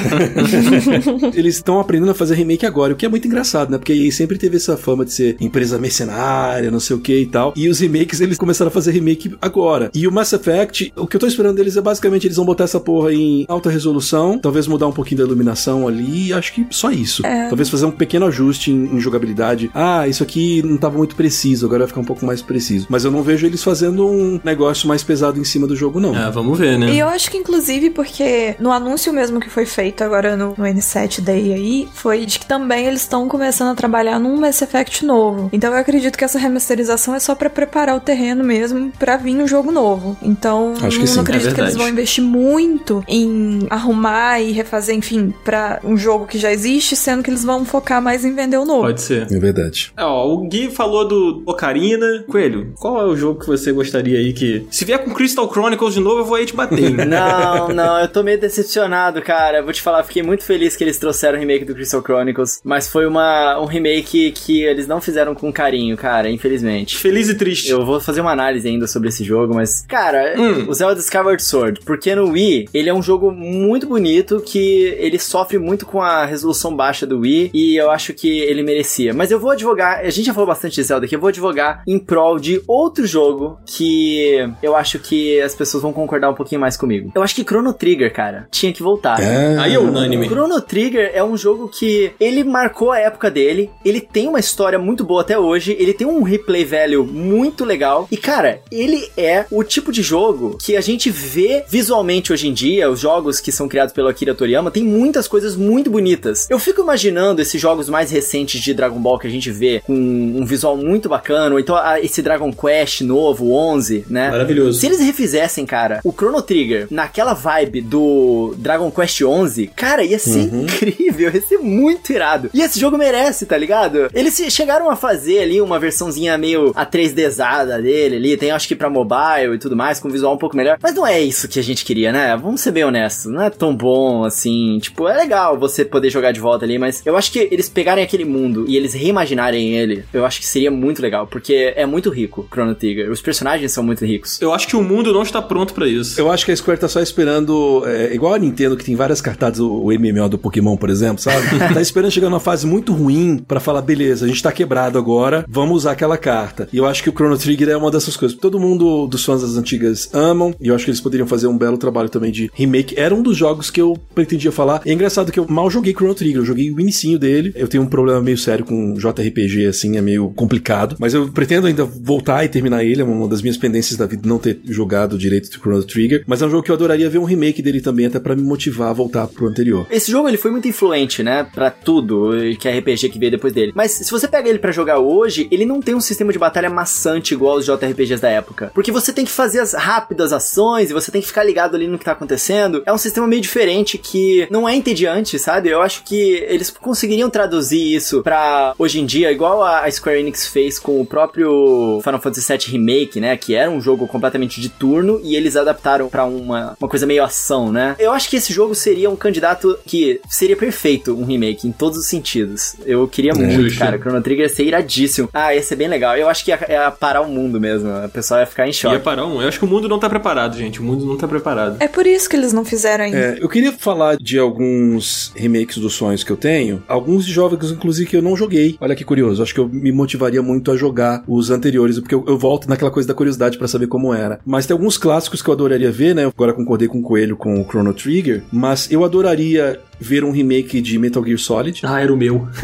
eles estão aprendendo a fazer remake agora, o que é muito engraçado, né? Porque a EA sempre teve essa fama de ser empresa mercenária, não sei o que e tal. E os remakes, eles começaram a fazer remake agora. E o Mass Effect, o que eu tô esperando deles é basicamente eles vão botar essa porra em alta resolução, talvez mudar um pouquinho da iluminação ali, acho que só isso. É. Talvez fazer um pequeno ajuste em, em, jogabilidade. Ah, isso aqui não tava muito preciso, agora vai ficar um pouco mais preciso. Mas eu não vejo eles fazendo um negócio mais pesado em cima do jogo, não. É, vamos ver, né? E eu acho que, inclusive, porque no anúncio mesmo que foi feito agora no, no N7 Day aí, foi de que também eles estão começando a trabalhar num Mass Effect novo. Então eu acredito que essa remasterização é só para preparar o terreno mesmo para vir um jogo novo. Então, Acho que não sim. acredito é que eles vão investir muito em arrumar e refazer, enfim, para um jogo que já existe, sendo que eles vão focar mais em vender o novo. Pode ser. É verdade. É, ó, o Gui falou do Ocarina. Coelho, qual é o jogo que você gostaria aí que. Se vier com Crystal Chronicles de novo, eu vou aí te bater. não, não, eu tô meio decepcionado, cara. Vou te falar, fiquei muito feliz que eles trouxeram o remake do Crystal Chronicles, mas foi uma, um remake que eles não fizeram com carinho, cara, infelizmente. Feliz e triste. Eu vou fazer uma análise ainda sobre esse jogo, mas, cara, hum. o Zelda Skyward Sword, porque no Wii, ele é um jogo muito bonito que ele sofre muito com a resolução baixa do Wii e eu acho que ele merecia. Mas eu vou advogar, a gente já falou bastante de Zelda aqui, eu vou advogar em prol de outro jogo que eu acho que as pessoas vão concordar um pouquinho mais comigo. Eu acho que Chrono Trigger, cara, tinha que voltar. É. Aí é unânime. Chrono Trigger é um jogo que ele marcou a época dele, ele tem uma história muito boa até hoje, ele tem um replay velho muito legal e, cara, ele é o tipo de jogo que a gente vê visualmente hoje em dia, os jogos que são criados pelo Akira Toriyama, tem muitas coisas muito bonitas. Eu fico imaginando esses jogos mais recentes de Dragon Ball que a gente vê com um visual muito bacana, ou então ah, esse Dragon Quest novo, 11, né? Maravilhoso. Se eles refizessem, cara, o Chrono Trigger naquela vibe do Dragon Quest 11, cara, ia ser uhum. incrível, ia ser muito irado. E esse jogo merece, tá ligado? Eles chegaram a fazer ali uma versãozinha meio a 3Dzada dele ali, tem acho que pra mobile e tudo mais, com visual um pouco melhor. Mas não é isso que a gente queria, né? Vamos ser bem honestos. Não é tão bom assim. Tipo, é legal você poder jogar de volta ali, mas eu acho que eles pegarem aquele mundo e eles reimaginarem ele, eu acho que seria muito legal, porque é muito rico Chrono Trigger. Os personagens são muito ricos. Eu acho que o mundo não está pronto para isso. Eu acho que a Square tá só esperando, é, igual a Nintendo, que tem várias cartadas, o, o MMO do Pokémon, por exemplo, sabe? tá esperando chegar numa fase muito ruim para falar, beleza, a gente tá quebrado agora, vamos usar aquela carta. E eu acho que o Chrono Trigger é uma dessas coisas. Todo mundo dos fãs das antigas amam, e eu acho que eles poderiam fazer um belo trabalho também de remake. Era um dos jogos que eu pretendia falar. E é engraçado que eu mal joguei Chrono Trigger, eu joguei o inicinho dele. Eu tenho um problema meio sério com JRPG, assim, é meio complicado. Mas eu pretendo ainda voltar e terminar ele, é uma das minhas pendências da vida não ter jogado direito de Chrono Trigger. Mas é um jogo que eu adoraria ver um remake dele também, até para me motivar a voltar pro anterior. Esse jogo ele foi muito influente, né, para tudo que é RPG que veio depois dele. Mas se você pega ele para jogar hoje, ele não tem um sistema de batalha maçante igual os JRPGs da época. Porque você tem que fazer as rápidas ações e você tem que ficar ligado ali no que tá acontecendo. É um sistema meio diferente que não é entediante, sabe? Eu acho que eles conseguiriam traduzir isso pra hoje em dia, igual a Square Enix fez com o próprio Final Fantasy VII Remake, né? Que era um jogo completamente de turno e eles adaptaram para uma, uma coisa meio ação, né? Eu acho que esse jogo seria um candidato que seria perfeito um remake em todos os sentidos. Eu queria muito, Justo. cara. Chrono Trigger ia ser iradíssimo. Ah, ia ser bem legal. Eu acho que ia, ia parar o mundo mesmo. A pessoa ia ficar em choque. Ia parar um. Eu acho que o mundo não tá preparado, gente. O mundo não tá preparado. É por isso que eles não fizeram ainda. É, eu queria falar de alguns remakes dos sonhos que eu tenho. Alguns de jogos, inclusive, que eu não joguei. Olha que curioso. Acho que eu me motivaria muito a jogar os anteriores, porque eu, eu volto naquela coisa da curiosidade para saber como era. Mas tem alguns clássicos que eu adoraria ver, né? Eu agora concordei com o Coelho com o Chrono Trigger, mas eu adoraria ver um remake de Metal Gear Solid. Ah, era o meu.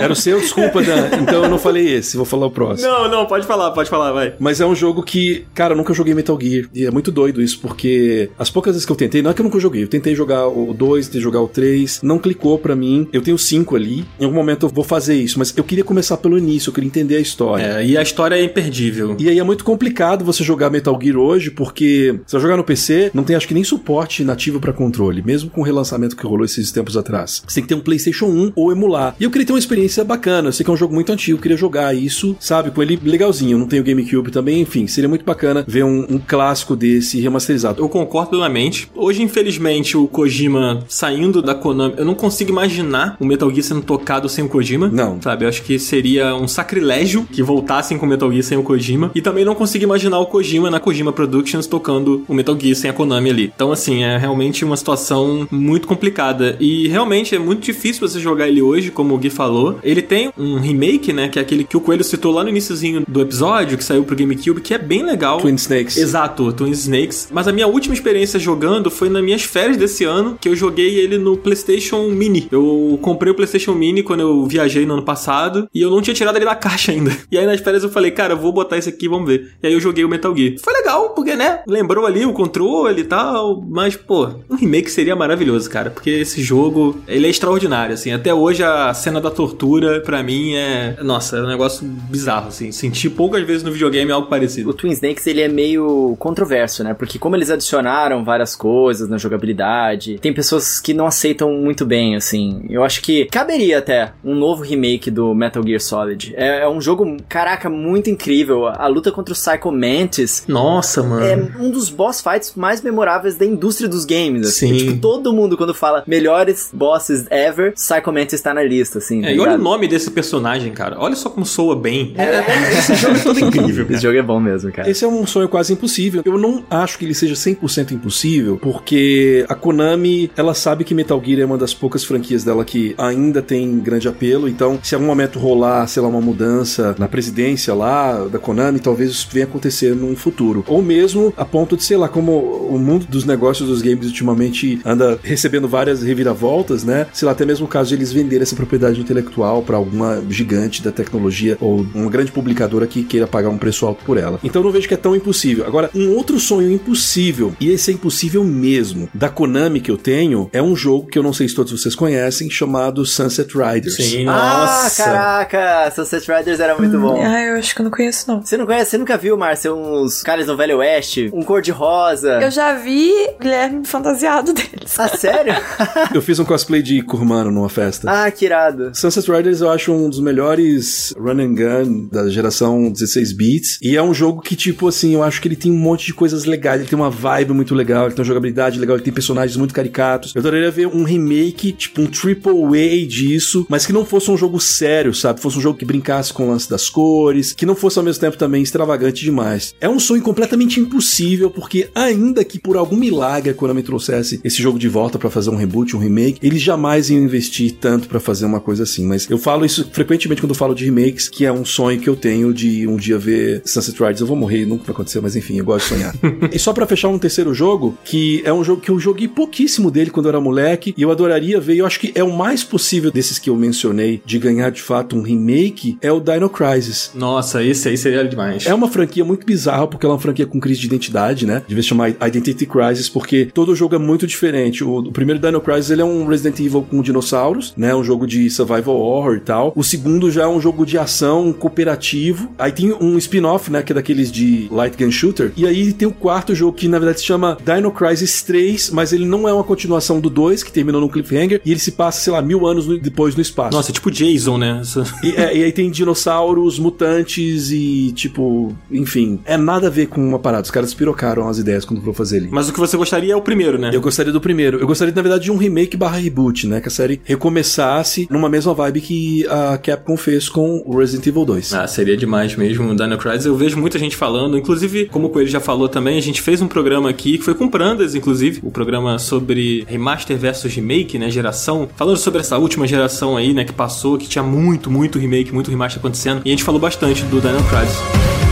Era o seu, desculpa, Dan. Então eu não falei esse, vou falar o próximo. Não, não, pode falar, pode falar, vai. Mas é um jogo que, cara, eu nunca joguei Metal Gear. E é muito doido isso, porque as poucas vezes que eu tentei, não é que eu nunca joguei, eu tentei jogar o 2, tentei jogar o 3, não clicou pra mim. Eu tenho 5 ali. Em algum momento eu vou fazer isso, mas eu queria começar pelo início, eu queria entender a história. É, e a história é imperdível. E aí é muito complicado você jogar Metal Gear hoje, porque você vai jogar no PC, não tem acho que nem suporte nativo pra controle, mesmo com o relançamento que rolou esses tempos atrás. Você tem que ter um PlayStation 1 ou emular. E eu queria ter uma experiência bacana, eu sei que é um jogo muito antigo, eu queria jogar isso, sabe, com ele legalzinho. Eu não tenho GameCube também, enfim, seria muito bacana ver um, um clássico desse remasterizado. Eu concordo plenamente. Hoje, infelizmente, o Kojima saindo da Konami, eu não consigo imaginar o Metal Gear sendo tocado sem o Kojima. Não. Sabe, eu acho que seria um sacrilégio que voltassem com o Metal Gear sem o Kojima. E também não consigo imaginar o Kojima na Kojima Productions tocando o Metal Gear sem a Konami ali. Então, assim, é realmente uma situação muito complicada. E realmente é muito difícil você jogar ele hoje, como o Gui falou. Ele tem um remake, né? Que é aquele que o Coelho citou lá no iníciozinho do episódio, que saiu pro GameCube, que é bem legal. Twin Snakes. Exato, Twin Snakes. Mas a minha última experiência jogando foi nas minhas férias desse ano, que eu joguei ele no PlayStation Mini. Eu comprei o PlayStation Mini quando eu viajei no ano passado e eu não tinha tirado ele da caixa ainda. E aí nas férias eu falei, cara, vou botar esse aqui, vamos ver. E aí eu joguei o Metal Gear. Foi legal, porque, né? Lembrou ali o controle e tal, mas, pô, um remake seria maravilhoso, cara, porque esse jogo, ele é extraordinário, assim. Até hoje a cena da tortura, pra mim, é. Nossa, é um negócio bizarro, assim. Senti poucas vezes no videogame algo parecido. O Twin Snakes ele é meio controverso, né? Porque como eles adicionaram várias coisas na jogabilidade, tem pessoas que não aceitam muito bem, assim. Eu acho que caberia até um novo remake do Metal Gear Solid. É, é um jogo, caraca, muito incrível. A luta contra o Psycho Mantis Nossa, mano. é um dos boss fights mais memoráveis da indústria dos games. Assim. Sim. Tipo, todo mundo quando fala melhores bosses ever, Psycho Mantis tá na lista, assim. É, tá e olha o nome desse personagem, cara. Olha só como soa bem. É, esse jogo é todo incrível, cara. Esse jogo é bom mesmo, cara. Esse é um sonho quase impossível. Eu não acho que ele seja 100% impossível, porque a Konami, ela sabe que Metal Gear é uma das poucas franquias dela que ainda tem grande apelo, então se em algum momento rolar, sei lá, uma mudança na presidência lá da Konami, talvez isso venha acontecer num futuro. Ou mesmo a ponto de, sei lá, como o mundo dos negócios dos games ultimamente anda recebendo várias reviravoltas, né? Sei lá, até mesmo o caso de eles venderem essa propriedade intelectual para alguma gigante da tecnologia ou uma grande publicadora que queira pagar um preço alto por ela. Então eu não vejo que é tão impossível. Agora, um outro sonho impossível, e esse é impossível mesmo, da Konami que eu tenho, é um jogo que eu não sei se todos vocês conhecem, chamado Sunset Riders. Sim, Ah, nossa. caraca! Sunset Riders era muito bom. Ah, eu acho que eu não conheço, não. Você não conhece? Você nunca viu, Márcia, uns caras no Velho Oeste? Um cor-de-rosa? Eu já vi Guilherme fantasiado deles. Ah, sério? Eu fiz um cosplay de Kurmano numa festa. ah, que irado. Sunset Riders eu acho um dos melhores run and gun da geração 16 bits. E é um jogo que, tipo assim, eu acho que ele tem um monte de coisas legais. Ele tem uma vibe muito legal, ele tem uma jogabilidade legal, ele tem personagens muito caricatos. Eu adoraria ver um remake, tipo um triple A disso, mas que não fosse um jogo sério, sabe? Fosse um jogo que brincasse com o lance das cores, que não fosse ao mesmo tempo também extravagante demais. É um sonho completamente impossível, porque ainda que por algum milagre a Konami trouxesse esse jogo de volta pra fazer um reboot, um remake, eles jamais iam investir tanto pra fazer uma coisa assim. Mas eu falo isso frequentemente quando eu falo de remakes, que é um sonho que eu tenho de um dia ver Sunset Riders. Eu vou morrer, nunca vai acontecer, mas enfim, eu gosto de sonhar. e só pra fechar um terceiro jogo, que é um jogo que eu joguei pouquíssimo dele quando eu era moleque, e eu adoraria ver, eu acho que é o mais possível desses que eu mencionei de ganhar de fato um remake, é o Dino Crisis. Nossa, esse aí seria demais. É uma franquia muito bizarra, porque ela é uma franquia com crise de identidade, né? Devia se chamar Identity Crisis, porque todo jogo é muito diferente. O, o primeiro Dino Crisis, ele é um Resident Evil com dinossauros, né? Um jogo de survival horror e tal. O segundo já é um jogo de ação cooperativo. Aí tem um spin-off, né? Que é daqueles de Light Gun Shooter. E aí tem o quarto jogo, que na verdade se chama Dino Crisis 3, mas ele não é uma continuação do 2, que terminou no cliffhanger, e ele se passa, sei lá, mil anos no- depois no espaço. Nossa, é tipo Jason, né? E, é, e aí tem dinossauros, mutantes e, tipo, enfim. É nada a ver com uma parada. Os caras pirocaram as ideias quando foram fazer ali. Mas o que você gostaria é o primeiro, né? Eu gostaria do primeiro. Eu gostaria, na verdade, de um remake barra reboot, né? Que a série recomeçasse numa mesma vibe que a Capcom fez com o Resident Evil 2. Ah, seria demais mesmo Dino Crisis. Eu vejo muita gente falando, inclusive, como o Coelho já falou também, a gente fez um programa aqui, que foi com Prandas, inclusive, o programa sobre remaster versus remake, né, geração, falando sobre essa última geração aí, né, que passou, que tinha muito, muito remake, muito remaster acontecendo, e a gente falou bastante do Dino Crisis.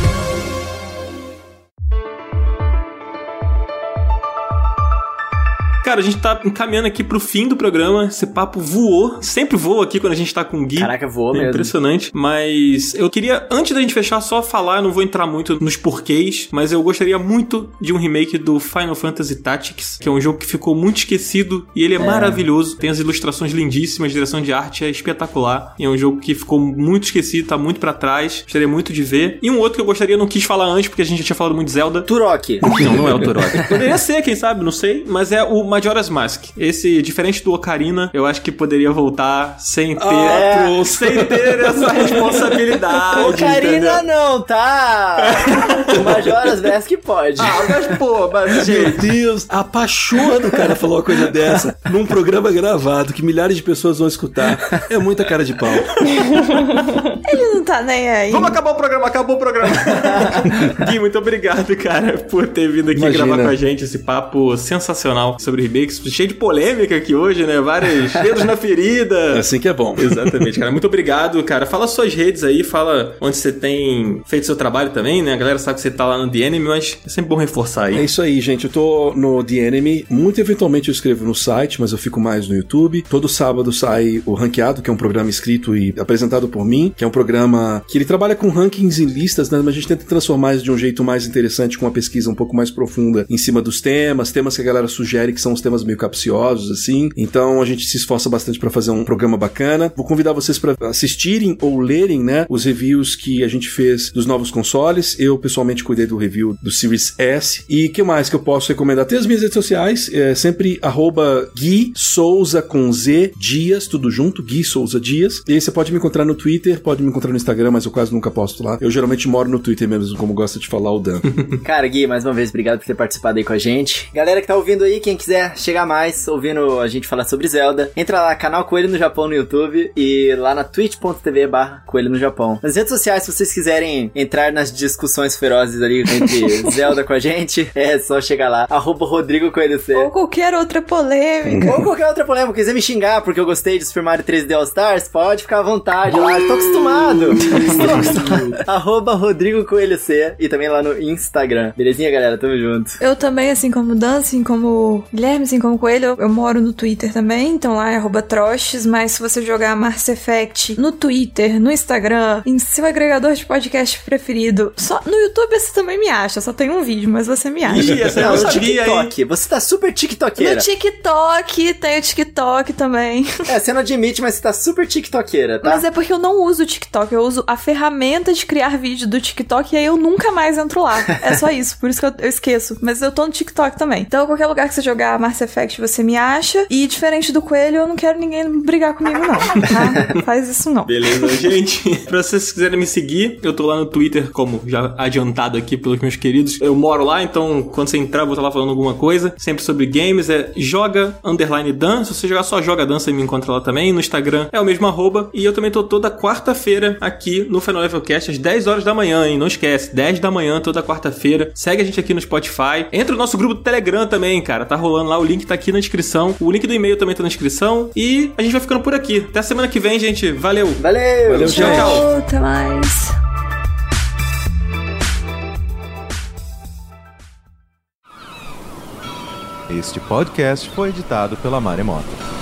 Cara, a gente tá encaminhando aqui pro fim do programa. Esse papo voou. Sempre voa aqui quando a gente tá com o Gui. Caraca, voou É mesmo. impressionante. Mas eu queria, antes da gente fechar, só falar, eu não vou entrar muito nos porquês, mas eu gostaria muito de um remake do Final Fantasy Tactics, que é um jogo que ficou muito esquecido e ele é, maravilhoso. Tem as ilustrações lindíssimas, a direção de arte é espetacular. E é um jogo que ficou muito esquecido, tá muito pra trás. Gostaria muito de ver. E um outro que eu gostaria, não quis falar antes, porque a gente já tinha falado muito de Zelda. Turok. Não, não é o Turok. Poderia ser, quem sabe, não sei. Mas é o Majora's Mask. Esse, diferente do Ocarina, eu acho que poderia voltar sem ter, Ah, sem ter essa responsabilidade. Ocarina entendeu? não, tá? o Majora's Mask pode. Ah, mas pô, mas Meu gente. Deus, a pachorra do cara falou uma coisa dessa num programa gravado que milhares de pessoas vão escutar. É muita cara de pau. Ele não tá nem aí. Vamos acabar o programa, acabou o programa. Gui, muito obrigado, cara, por ter vindo aqui Imagina. gravar com a gente esse papo sensacional sobre remakes, cheio de polêmica aqui hoje, né? Vários dedos na ferida. Assim que é bom. Exatamente, cara. Muito obrigado, cara. Fala suas redes aí, fala onde você tem feito seu trabalho também, né? A galera sabe que você tá lá no The Enemy, mas é sempre bom reforçar É aí. isso aí, gente. Eu tô no The Enemy. Muito eventualmente eu escrevo no site, mas eu fico mais no YouTube. Todo sábado sai o Ranqueado, que é um programa escrito e apresentado por mim, que é um programa que ele trabalha com rankings e listas, né? Mas a gente tenta transformar isso de um jeito mais interessante, com uma pesquisa um pouco mais profunda em cima dos temas, temas que a galera sugere que são os temas meio capciosos, assim. Então a gente se esforça bastante pra fazer um programa bacana. Vou convidar vocês pra assistirem ou lerem, né, os reviews que a gente fez dos novos consoles. Eu pessoalmente cuidei do review do Series S. E que mais que eu posso recomendar? Tem as minhas redes sociais, é sempre arroba Gui Souza com Z Dias, tudo junto, Gui Souza Dias. E aí você pode me encontrar no Twitter, pode me encontrar no Instagram, mas eu quase nunca posto lá. Eu geralmente moro no Twitter mesmo, como gosta de falar o Dan. Cara, Gui, mais uma vez, obrigado por ter participado aí com a gente. Galera que tá ouvindo aí, quem quiser chegar mais, ouvindo a gente falar sobre Zelda, entra lá, canal Coelho no Japão no YouTube e lá na twitch.tv barra Coelho no Japão. Nas redes sociais, se vocês quiserem entrar nas discussões ferozes ali entre Zelda com a gente, é só chegar lá, arroba Rodrigo Coelho C. Ou qualquer outra polêmica. Ou qualquer outra polêmica, quiser me xingar porque eu gostei de Super Mario 3D All Stars, pode ficar à vontade lá, tô acostumado. Estou acostumado. Arroba Rodrigo Coelho C e também lá no Instagram. Belezinha, galera? Tamo junto. Eu também, assim como Dan, assim como Guilherme, assim como Coelho, eu, eu moro no Twitter também, então lá é arroba troches, mas se você jogar Mars Effect no Twitter, no Instagram, em seu agregador de podcast preferido, só no YouTube você também me acha, só tem um vídeo, mas você me acha. Ih, essa eu Não, não no sabia, hein? TikTok. Você tá super tiktokeira. No TikTok, tem o TikTok também. É, você não admite, mas você tá super tiktokeira, tá? Mas é porque eu não uso o TikTok, eu uso a ferramenta de criar vídeo do TikTok e aí eu nunca mais entro lá. É só isso, por isso que eu, eu esqueço. Mas eu tô no TikTok também. Então, qualquer lugar que você jogar Mass Effect, você me acha. E diferente do Coelho, eu não quero ninguém brigar comigo, não, tá? Faz isso não. Beleza, gente. pra vocês quiserem me seguir, eu tô lá no Twitter, como já adiantado aqui pelos meus queridos. Eu moro lá, então quando você entrar, eu vou estar lá falando alguma coisa. Sempre sobre games, é joga underline dan. Se você jogar só joga dan, você me encontra lá também. No Instagram é o mesmo arroba. E eu também tô toda quarta-feira aqui no Final Level Cast, às 10 horas da manhã, hein? Não esquece, 10 da manhã, toda quarta-feira. Segue a gente aqui no Spotify. Entra no nosso grupo do Telegram também, cara. Tá rolando lá, o link tá aqui na descrição. O link do e-mail também tá na descrição. E a gente vai ficando por aqui. Até semana que vem, gente. Valeu! Valeu! Valeu, Tchau, tchau. Até mais. Este podcast foi editado pela Maremoto.